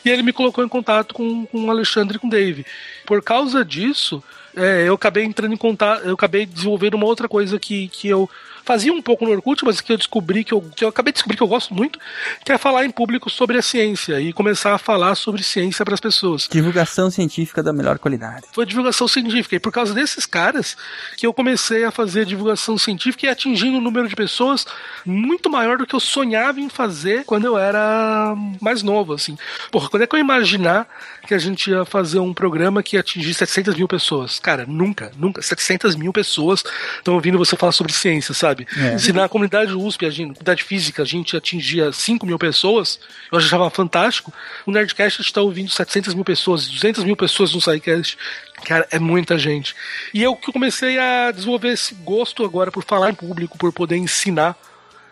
e ele me colocou em contato com, com o Alexandre e com o Dave. Por causa disso, é, eu acabei entrando em contato, eu acabei desenvolvendo uma outra coisa que, que eu fazia um pouco no Orkut, mas que eu descobri que eu, que eu acabei de descobrir que eu gosto muito, que é falar em público sobre a ciência e começar a falar sobre ciência para as pessoas Divulgação científica da melhor qualidade. foi divulgação científica. E por causa desses caras que eu comecei a fazer divulgação científica e atingindo um número de pessoas muito maior do que eu sonhava em fazer quando eu era mais novo, assim. Porra, quando é que eu imaginar que a gente ia fazer um programa que ia atingir 700 mil pessoas? Cara, nunca, nunca. 700 mil pessoas estão ouvindo você falar sobre ciência, sabe? É. Se na comunidade USP, a gente, na comunidade física, a gente atingia 5 mil pessoas, eu achava fantástico. O Nerdcast está ouvindo 700 mil pessoas, 200 mil pessoas no SciCast. Cara, é muita gente. E eu que comecei a desenvolver esse gosto agora por falar em público, por poder ensinar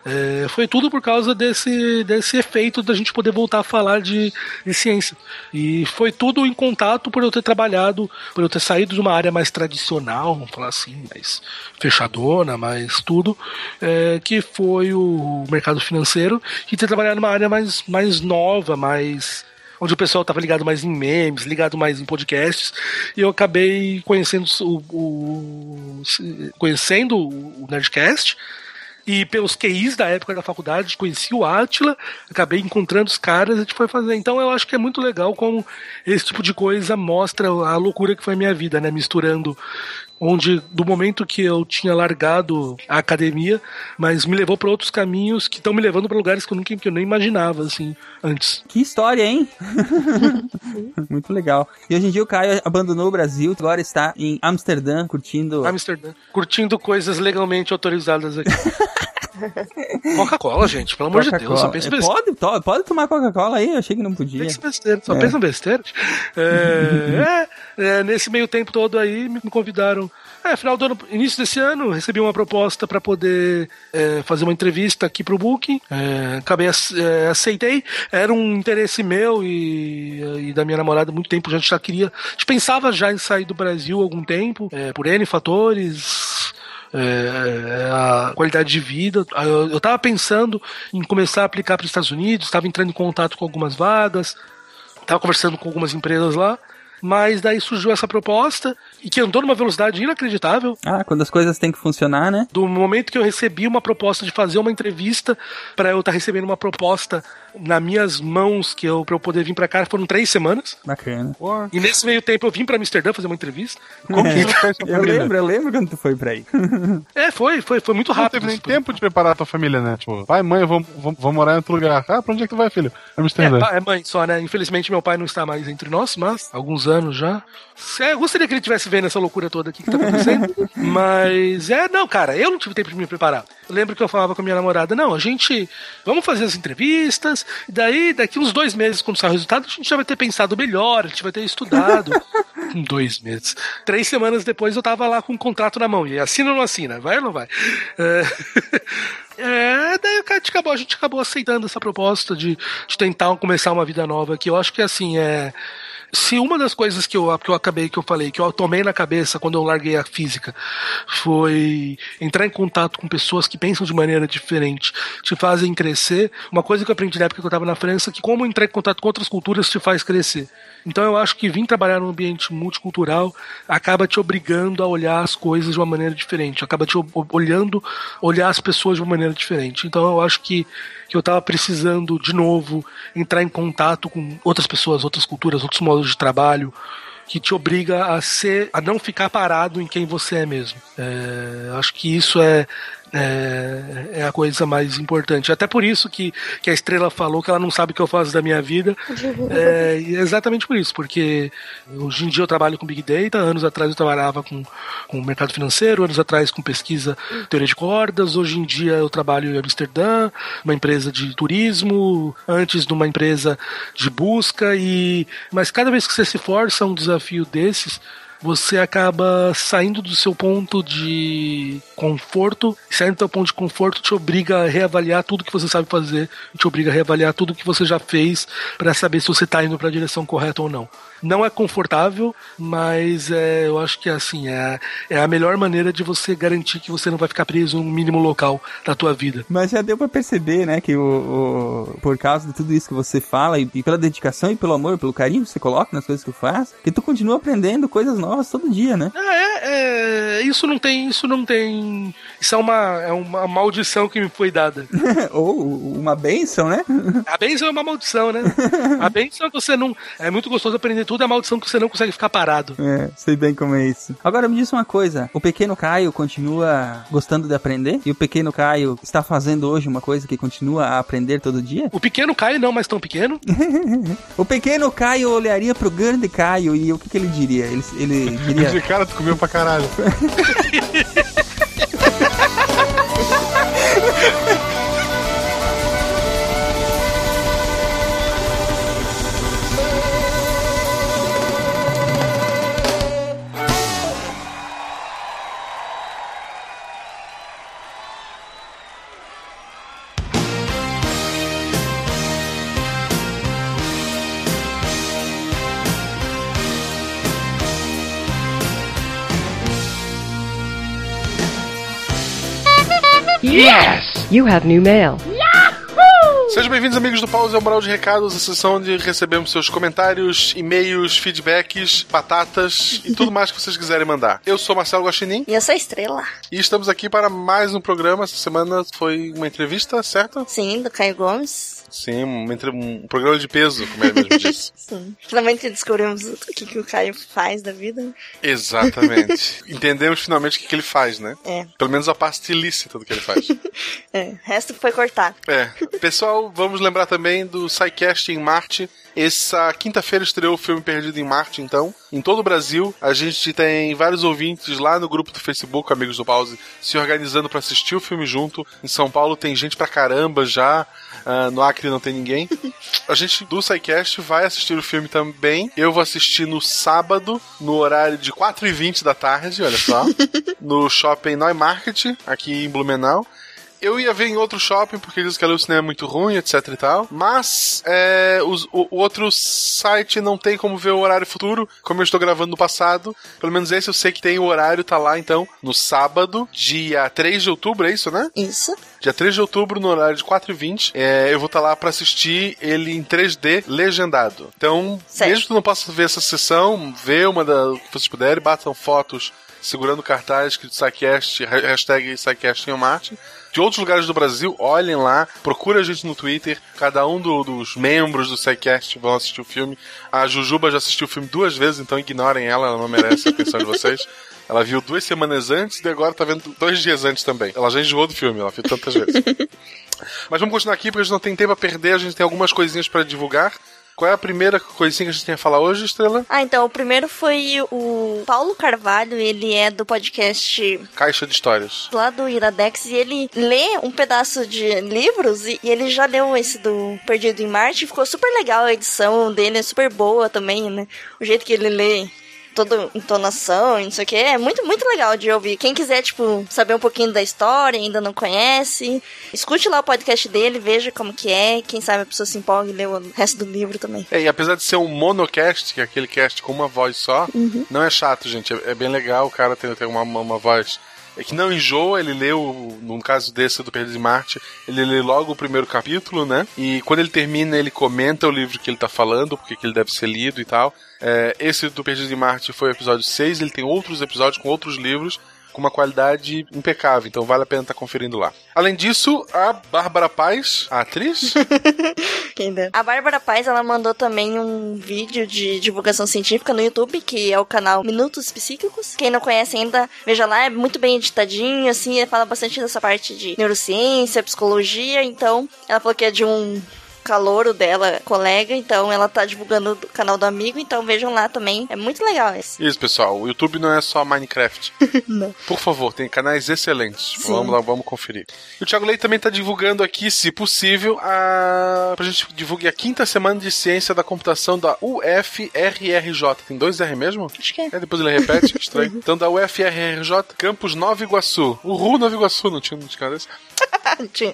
É, foi tudo por causa desse, desse efeito da gente poder voltar a falar de, de ciência. E foi tudo em contato por eu ter trabalhado, por eu ter saído de uma área mais tradicional, vamos falar assim, mais fechadona, mais tudo, é, que foi o mercado financeiro, e ter trabalhado numa área mais, mais nova, mais onde o pessoal estava ligado mais em memes, ligado mais em podcasts, e eu acabei conhecendo o, o conhecendo o Nerdcast, e pelos QIs da época da faculdade, conheci o Atila, acabei encontrando os caras e a gente foi fazer. Então eu acho que é muito legal como esse tipo de coisa mostra a loucura que foi a minha vida, né? Misturando onde do momento que eu tinha largado a academia, mas me levou para outros caminhos que estão me levando para lugares que eu nunca que eu nem imaginava assim antes. Que história, hein? Muito legal. E hoje em dia o Caio abandonou o Brasil, agora está em Amsterdã curtindo. Amsterdã, curtindo coisas legalmente autorizadas aqui. Coca-Cola, gente, pelo amor de Deus, só pensa besteira. Pode, to- pode tomar Coca-Cola aí, eu achei que não podia. Pensa besteira, só É. pensa besteira. É, é, nesse meio tempo todo aí, me convidaram. É, final do ano, início desse ano, recebi uma proposta para poder é, fazer uma entrevista aqui pro Booking. É, acabei, é, aceitei. Era um interesse meu e, e da minha namorada muito tempo. Gente já queria. A gente pensava já em sair do Brasil algum tempo, é, por N fatores é, a qualidade de vida. Eu, eu tava pensando em começar a aplicar para os Estados Unidos, estava entrando em contato com algumas vagas, estava conversando com algumas empresas lá. Mas daí surgiu essa proposta e que andou numa velocidade inacreditável. Ah, quando as coisas têm que funcionar, né? Do momento que eu recebi uma proposta de fazer uma entrevista para eu estar recebendo uma proposta nas minhas mãos que eu para eu poder vir para cá foram três semanas. Bacana. E nesse meio tempo eu vim para Amsterdã fazer uma entrevista. Como que fez sua Eu lembro, eu lembro quando tu foi pra aí. É, foi, foi, foi muito Não rápido. teve nem tempo de preparar a tua família, né? Tipo, pai, mãe, eu vou, vou, vou morar em outro lugar. Ah, pra onde é que tu vai, filho? É, Amsterdã. pa- é mãe só, né? Infelizmente meu pai não está mais entre nós, mas há alguns anos já. É, eu gostaria que ele estivesse vendo essa loucura toda aqui que tá acontecendo. mas é, não, cara, eu não tive tempo de me preparar. Eu lembro que eu falava com a minha namorada, não, a gente vamos fazer as entrevistas, e daí, daqui uns dois meses, quando sair o resultado, a gente já vai ter pensado melhor, a gente vai ter estudado. dois meses. Três semanas depois eu tava lá com um contrato na mão. E assina ou não assina? Vai ou não vai? É... É, daí a gente acabou, a gente acabou aceitando essa proposta de, de tentar começar uma vida nova, que eu acho que assim, é. Se uma das coisas que eu, que eu acabei, que eu falei, que eu tomei na cabeça quando eu larguei a física, foi entrar em contato com pessoas que pensam de maneira diferente, te fazem crescer. Uma coisa que eu aprendi na época que eu estava na França, que como entrar em contato com outras culturas te faz crescer. Então eu acho que vir trabalhar num ambiente multicultural acaba te obrigando a olhar as coisas de uma maneira diferente, acaba te olhando, olhar as pessoas de uma maneira diferente. Então eu acho que, que eu estava precisando de novo entrar em contato com outras pessoas, outras culturas, outros modos de trabalho que te obriga a ser, a não ficar parado em quem você é mesmo. É, acho que isso é, é, é a coisa mais importante. Até por isso que, que a Estrela falou que ela não sabe o que eu faço da minha vida. É, é exatamente por isso, porque hoje em dia eu trabalho com Big Data, anos atrás eu trabalhava com, com mercado financeiro, anos atrás com pesquisa teoria de cordas, hoje em dia eu trabalho em Amsterdã, uma empresa de turismo, antes de uma empresa de busca, e mas cada vez que você se força a um desafio desses, você acaba saindo do seu ponto de conforto, saindo do seu ponto de conforto te obriga a reavaliar tudo que você sabe fazer, te obriga a reavaliar tudo que você já fez para saber se você está indo para a direção correta ou não. Não é confortável, mas é, eu acho que assim é, é a melhor maneira de você garantir que você não vai ficar preso em um mínimo local da tua vida. Mas já deu pra perceber, né, que o, o- por causa de tudo isso que você fala e, e pela dedicação e pelo amor, pelo carinho que você coloca nas coisas que tu faz, que tu continua aprendendo coisas novas todo dia, né? Ah, é, é, isso não tem, isso não tem, isso é uma, é uma maldição que me foi dada. Ou uma benção, né? A benção é uma maldição, né? A benção é que você não, é muito gostoso aprender tudo, é a maldição que você não consegue ficar parado. É, sei bem como é isso. Agora me diz uma coisa: o pequeno Caio continua gostando de aprender? E o pequeno Caio está fazendo hoje uma coisa que continua a aprender todo dia? O pequeno Caio não, mas tão pequeno. O pequeno Caio olharia pro grande Caio e o que, que ele diria? Ele, ele diria. De cara, tu comeu pra caralho. You have new mail. Sejam bem-vindos, amigos do Pause ao Moral de Recados, a sessão onde recebemos seus comentários, e-mails, feedbacks, batatas e tudo mais que vocês quiserem mandar. Eu sou Marcelo Guaxinim E essa estrela. e estamos aqui para mais um programa. Essa semana foi uma entrevista, certo? Sim, do Caio Gomes. Sim, entre- um programa de peso, como ele mesmo disse. Sim. Finalmente descobrimos o que, que o Caio faz da vida. Exatamente. Entendemos finalmente o que, que ele faz, né? É. Pelo menos a parte ilícita do que ele faz. É. O resto foi cortado. É. Pessoal, vamos lembrar também do SciCast em Marte. Essa quinta-feira estreou o filme Perdido em Marte, então. Em todo o Brasil, a gente tem vários ouvintes lá no grupo do Facebook, Amigos do Pause, se organizando para assistir o filme junto. Em São Paulo tem gente pra caramba já. Ah, no Acre não tem ninguém. A gente do SciCast vai assistir o filme também. Eu vou assistir no sábado, no horário de 4h20 da tarde, olha só. no shopping Neumarket, aqui em Blumenau. Eu ia ver em outro shopping, porque diz que o cinema é muito ruim, etc e tal. Mas é, os- o, o outro site não tem como ver o horário futuro, como eu estou gravando no passado. Pelo menos esse eu sei que tem o horário, tá lá então, no sábado, dia 3 de outubro, é isso, né? Isso. Dia 3 de outubro, no horário de 4h20, é, eu vou estar lá pra assistir ele em 3D legendado. Então, Certo. mesmo que não possa ver essa sessão, vê uma da que vocês puderem, batam fotos segurando cartaz escrito SciCast, ha- hashtag SciCast em Marte. De outros lugares do Brasil, olhem lá, procura a gente no Twitter, cada um do- dos membros do SciCast vão assistir o filme. A Jujuba já assistiu o filme duas vezes, então ignorem ela, ela não merece a atenção de vocês. Ela viu duas semanas antes e agora tá vendo dois dias antes também. Ela já enjoou do filme, ela viu tantas vezes. Mas vamos continuar aqui porque a gente não tem tempo a perder, a gente tem algumas coisinhas pra divulgar. Qual é a primeira coisinha que a gente tem a falar hoje, Estrela? Ah, então, o primeiro foi o Paulo Carvalho, ele é do podcast Caixa de histórias. lá do Iradex e ele lê um pedaço de livros e, e ele já leu esse do Perdido em Marte. Ficou super legal a edição dele, é super boa também, né? O jeito que ele lê. Toda entonação e não sei o que. É muito, muito legal de ouvir. Quem quiser, tipo, saber um pouquinho da história, ainda não conhece, escute lá o podcast dele, veja como que é. Quem sabe a pessoa se empolga e lê o resto do livro também. É, e apesar de ser um monocast, que é aquele cast com uma voz só, não é chato, gente. É, é bem legal, o cara tem, tem uma, uma, uma voz é que não enjoa, ele lê, o, no caso desse do Perdido de Marte, ele lê logo o primeiro capítulo, né? E quando ele termina, ele comenta o livro que ele tá falando, porque que ele deve ser lido e tal. É, esse do Perdido de Marte foi o episódio 6, ele tem outros episódios com outros livros, com uma qualidade impecável, então vale a pena estar conferindo lá. Além disso, a Bárbara Paz, a atriz. A Bárbara Paz, ela mandou também um vídeo de divulgação científica no YouTube, que é o canal Minutos Psíquicos. Quem não conhece ainda, veja lá, é muito bem editadinho, assim, ele fala bastante dessa parte de neurociência, psicologia, então ela falou que é de um calouro dela, colega, então ela tá divulgando o canal do amigo, então vejam lá também. É muito legal esse. Isso, pessoal. O YouTube não é só Minecraft. Não. Por favor, tem canais excelentes. Sim. Vamos lá, vamos conferir. E o Thiago Leite também está divulgando aqui, se possível, a... pra gente divulgar a quinta semana de ciência da computação da UFRRJ. Tem dois R mesmo? Acho que é. É, depois ele repete, estranho. Então, da UFRRJ, Campus Nova Iguaçu. Uhul, Nova Iguaçu, não tinha, não tinha desse.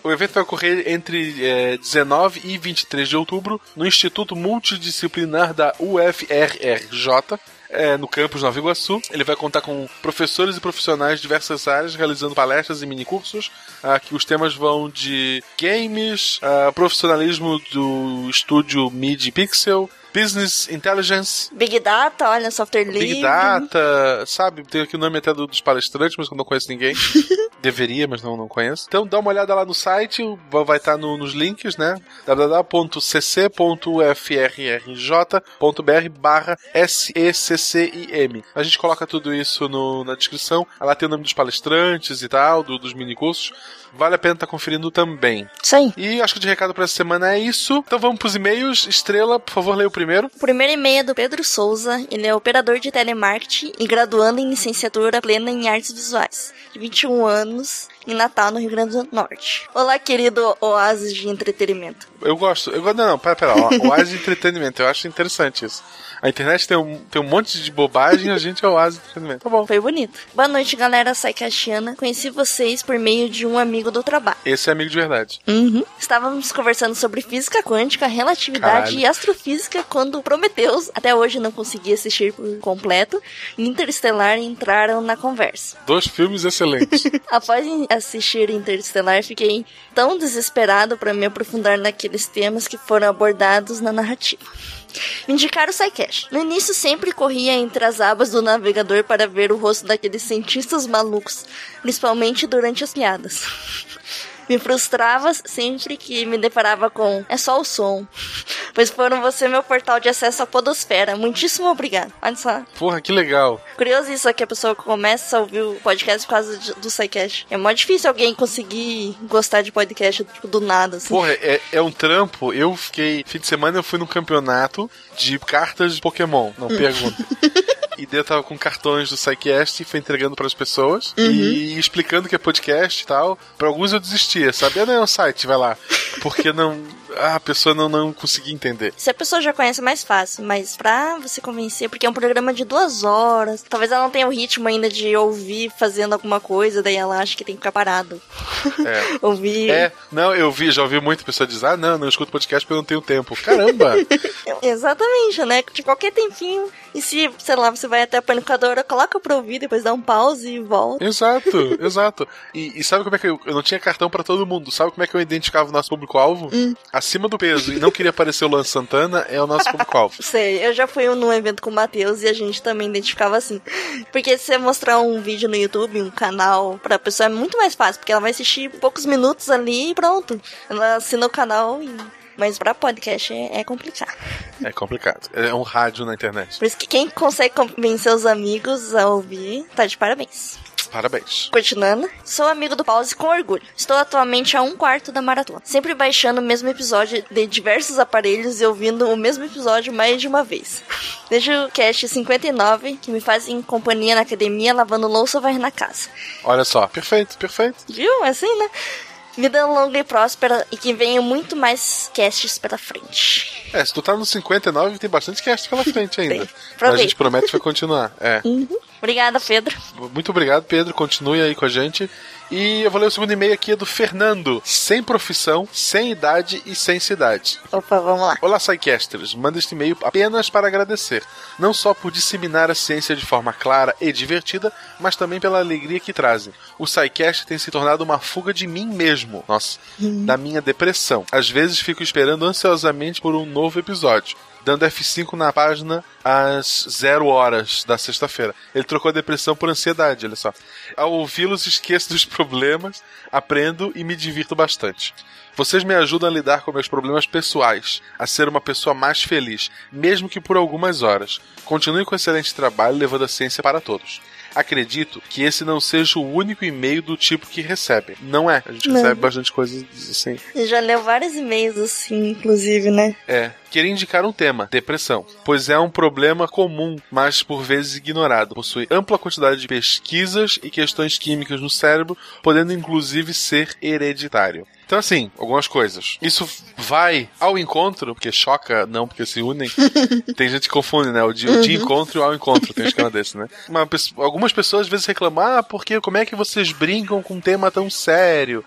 O evento vai ocorrer entre eh, 19 e 23 de outubro no Instituto Multidisciplinar da UFRRJ. eh, no campus Nova Iguaçu. Ele vai contar com professores e profissionais de diversas áreas realizando palestras e minicursos. ah, que os temas vão de games, ah, profissionalismo do estúdio MIDI Pixel, business intelligence, Big Data, olha, software livre. Big Data, sabe? Tem aqui o nome até do- dos palestrantes, mas eu não conheço ninguém. Deveria, mas não, não conheço. Então dá uma olhada lá no site, vai estar no- nos links, né? www.cc.frrj.br barra SECCIM. A gente coloca tudo isso no- na descrição. Lá tem o nome dos palestrantes e tal, do- dos minicursos. Vale a pena estar conferindo também. Aí. E acho que de recado para essa semana é isso. Então vamos pros e-mails. Estrela, por favor, leia o primeiro. O primeiro e-mail é do Pedro Souza, ele é operador de telemarketing e graduando em licenciatura plena em artes visuais. De 21 anos, em Natal, no Rio Grande do Norte. Olá, querido oásis de entretenimento. Eu gosto. Eu gosto. Não, não, pera, pera. Oásis de entretenimento. Eu acho interessante isso. A internet tem um, tem um monte de bobagem a gente é oásis de entretenimento. Tá bom. Foi bonito. Boa noite, galera Saicastiana. Conheci vocês por meio de um amigo do trabalho. Esse é amigo de verdade. Uhum. Estávamos conversando sobre física quântica, relatividade Caralho. e astrofísica quando Prometheus, até hoje não consegui assistir por completo, e Interestelar entraram na conversa. Dois filmes excelentes. Após assistir Interestelar, fiquei tão desesperado para me aprofundar naqueles temas que foram abordados na narrativa. Me indicaram o SciCash. No início sempre corria entre as abas do navegador para ver o rosto daqueles cientistas malucos, principalmente durante as piadas. Me frustrava sempre que me deparava com é só o som. Pois foram você meu portal de acesso à podosfera. Muitíssimo obrigado. Olha só. Porra, que legal. Curioso isso é que a pessoa começa a ouvir o podcast por causa de- do SciCast. É mó difícil alguém conseguir gostar de podcast tipo, do nada, assim. Porra, é, é um trampo. Eu fiquei. Fim de semana eu fui num campeonato de cartas de Pokémon. Não pergunta. E daí eu tava com cartões do SciCast e fui entregando pras pessoas e explicando que é podcast e tal. Pra alguns eu desistia, sabe? Ah, não, é um site, vai lá. Porque não. Ah, a pessoa não, não conseguia entender. Se a pessoa já conhece, é mais fácil. Mas pra você convencer, porque é um programa de duas horas, talvez ela não tenha o ritmo ainda de ouvir fazendo alguma coisa, daí ela acha que tem que ficar parado. É. ouvir. É, não, eu vi, já ouvi muita pessoa dizer, ah, não, não escuto podcast porque eu não tenho tempo. Caramba! Exatamente, né? De qualquer tempinho. E se, sei lá, você vai até a panificadora, coloca pra ouvir, depois dá um pause e volta. exato, exato. E, e sabe como é que eu, eu não tinha cartão pra todo mundo? Sabe como é que eu identificava o nosso público-alvo? Acima do peso e não queria aparecer o Luan Santana é o nosso público-alvo. Sei, eu já fui num evento com o Matheus e a gente também identificava assim. Porque se você mostrar um vídeo no YouTube, um canal, pra pessoa é muito mais fácil, porque ela vai assistir poucos minutos ali e pronto. Ela assina o canal e. Mas pra podcast é, é complicado. É complicado. É um rádio na internet. Por isso que quem consegue convencer os amigos a ouvir, tá de parabéns. Parabéns. Continuando, sou amigo do Pause com orgulho. Estou atualmente a um quarto da maratona, sempre baixando o mesmo episódio de diversos aparelhos e ouvindo o mesmo episódio mais de uma vez. Desde o cast 59, que me fazem companhia na academia, lavando louça ou na casa. Olha só, perfeito, perfeito. Viu? É assim, né? Vida longa e próspera e que venham muito mais casts pela frente. É, se tu tá no 59, tem bastante cast pela frente ainda. Mas a gente promete que vai continuar. É. Uhum. Obrigada, Pedro. Muito obrigado, Pedro. Continue aí com a gente. E eu vou ler o segundo e-mail aqui é do Fernando. Sem profissão, sem idade e sem cidade. Opa, vamos lá. Olá, Psycasters. Manda este e-mail apenas para agradecer. Não só por disseminar a ciência de forma clara e divertida, mas também pela alegria que trazem. O Psycast tem se tornado uma fuga de mim mesmo. Nossa, da minha depressão. Às vezes fico esperando ansiosamente por um novo episódio. Dando F5 na página às zero horas da sexta-feira. Ele trocou a depressão por ansiedade, olha só. Ao ouvi-los, esqueço dos problemas, aprendo e me divirto bastante. Vocês me ajudam a lidar com meus problemas pessoais, a ser uma pessoa mais feliz, mesmo que por algumas horas. Continue com excelente trabalho levando a ciência para todos. Acredito que esse não seja o único e-mail do tipo que recebem. Não é. A gente Não. recebe bastante coisas assim. Já leu vários e-mails assim, inclusive, né? É. Queria indicar um tema, depressão, pois é um problema comum, mas por vezes ignorado. Possui ampla quantidade de pesquisas e questões químicas no cérebro, podendo inclusive ser hereditário. Então, assim, algumas coisas. Isso vai ao encontro, porque choca, não, porque se unem. tem gente que confunde, né? O de, o de encontro ao encontro, tem esquema desse, né? Uma algumas pessoas às vezes reclamam, ah, porque como é que vocês brincam com um tema tão sério?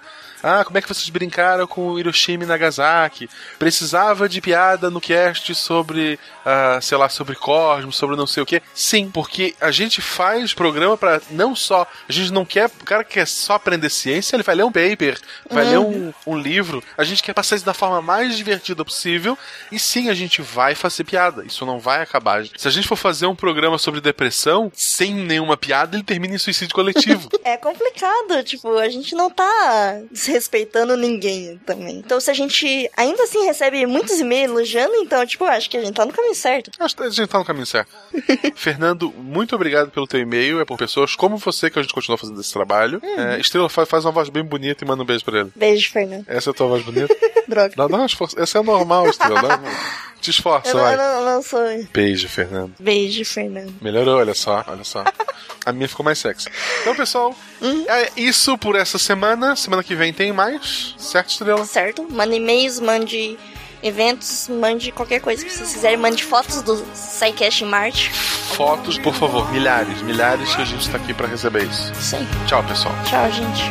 Ah, como é que vocês brincaram com Hiroshima e Nagasaki? Precisava de piada no cast sobre, ah, sei lá, sobre Cosmos, sobre não sei o que. Sim, porque a gente faz programa pra não só. A gente não quer. O cara que quer só aprender ciência, ele vai ler um paper, vai ler um, um livro. A gente quer passar isso da forma mais divertida possível. E sim, a gente vai fazer piada. Isso não vai acabar. Se a gente for fazer um programa sobre depressão, sem nenhuma piada, ele termina em suicídio coletivo. É complicado, tipo, a gente não tá desrespeitando ninguém também. Então, se a gente ainda assim recebe muitos e-mails elogiando, então, tipo, acho que a gente tá no caminho certo. Acho que a gente tá no caminho certo. Fernando, muito obrigado pelo teu e-mail. É por pessoas como você que a gente continua fazendo esse trabalho. É, Estrela fa- faz uma voz bem bonita e manda um beijo pra ele. Beijo, Fernando. Essa é a tua voz bonita? Droga. Uma esforça. Essa é normal, Estrela. Te esforça, Eu não, vai. eu não, não sou. Beijo, Fernando. Beijo, Fernando. Melhorou, olha só, olha só. A minha ficou mais sexy. Então, pessoal, é isso por essa semana. Semana que vem tem mais, certo, Estrela? Certo? Mande e-mails, mande eventos, mande qualquer coisa que vocês quiserem. Mande fotos do SciCast em Marte. Fotos, por favor, milhares, milhares que a gente tá aqui pra receber isso. Aí. Tchau, pessoal. Tchau, gente.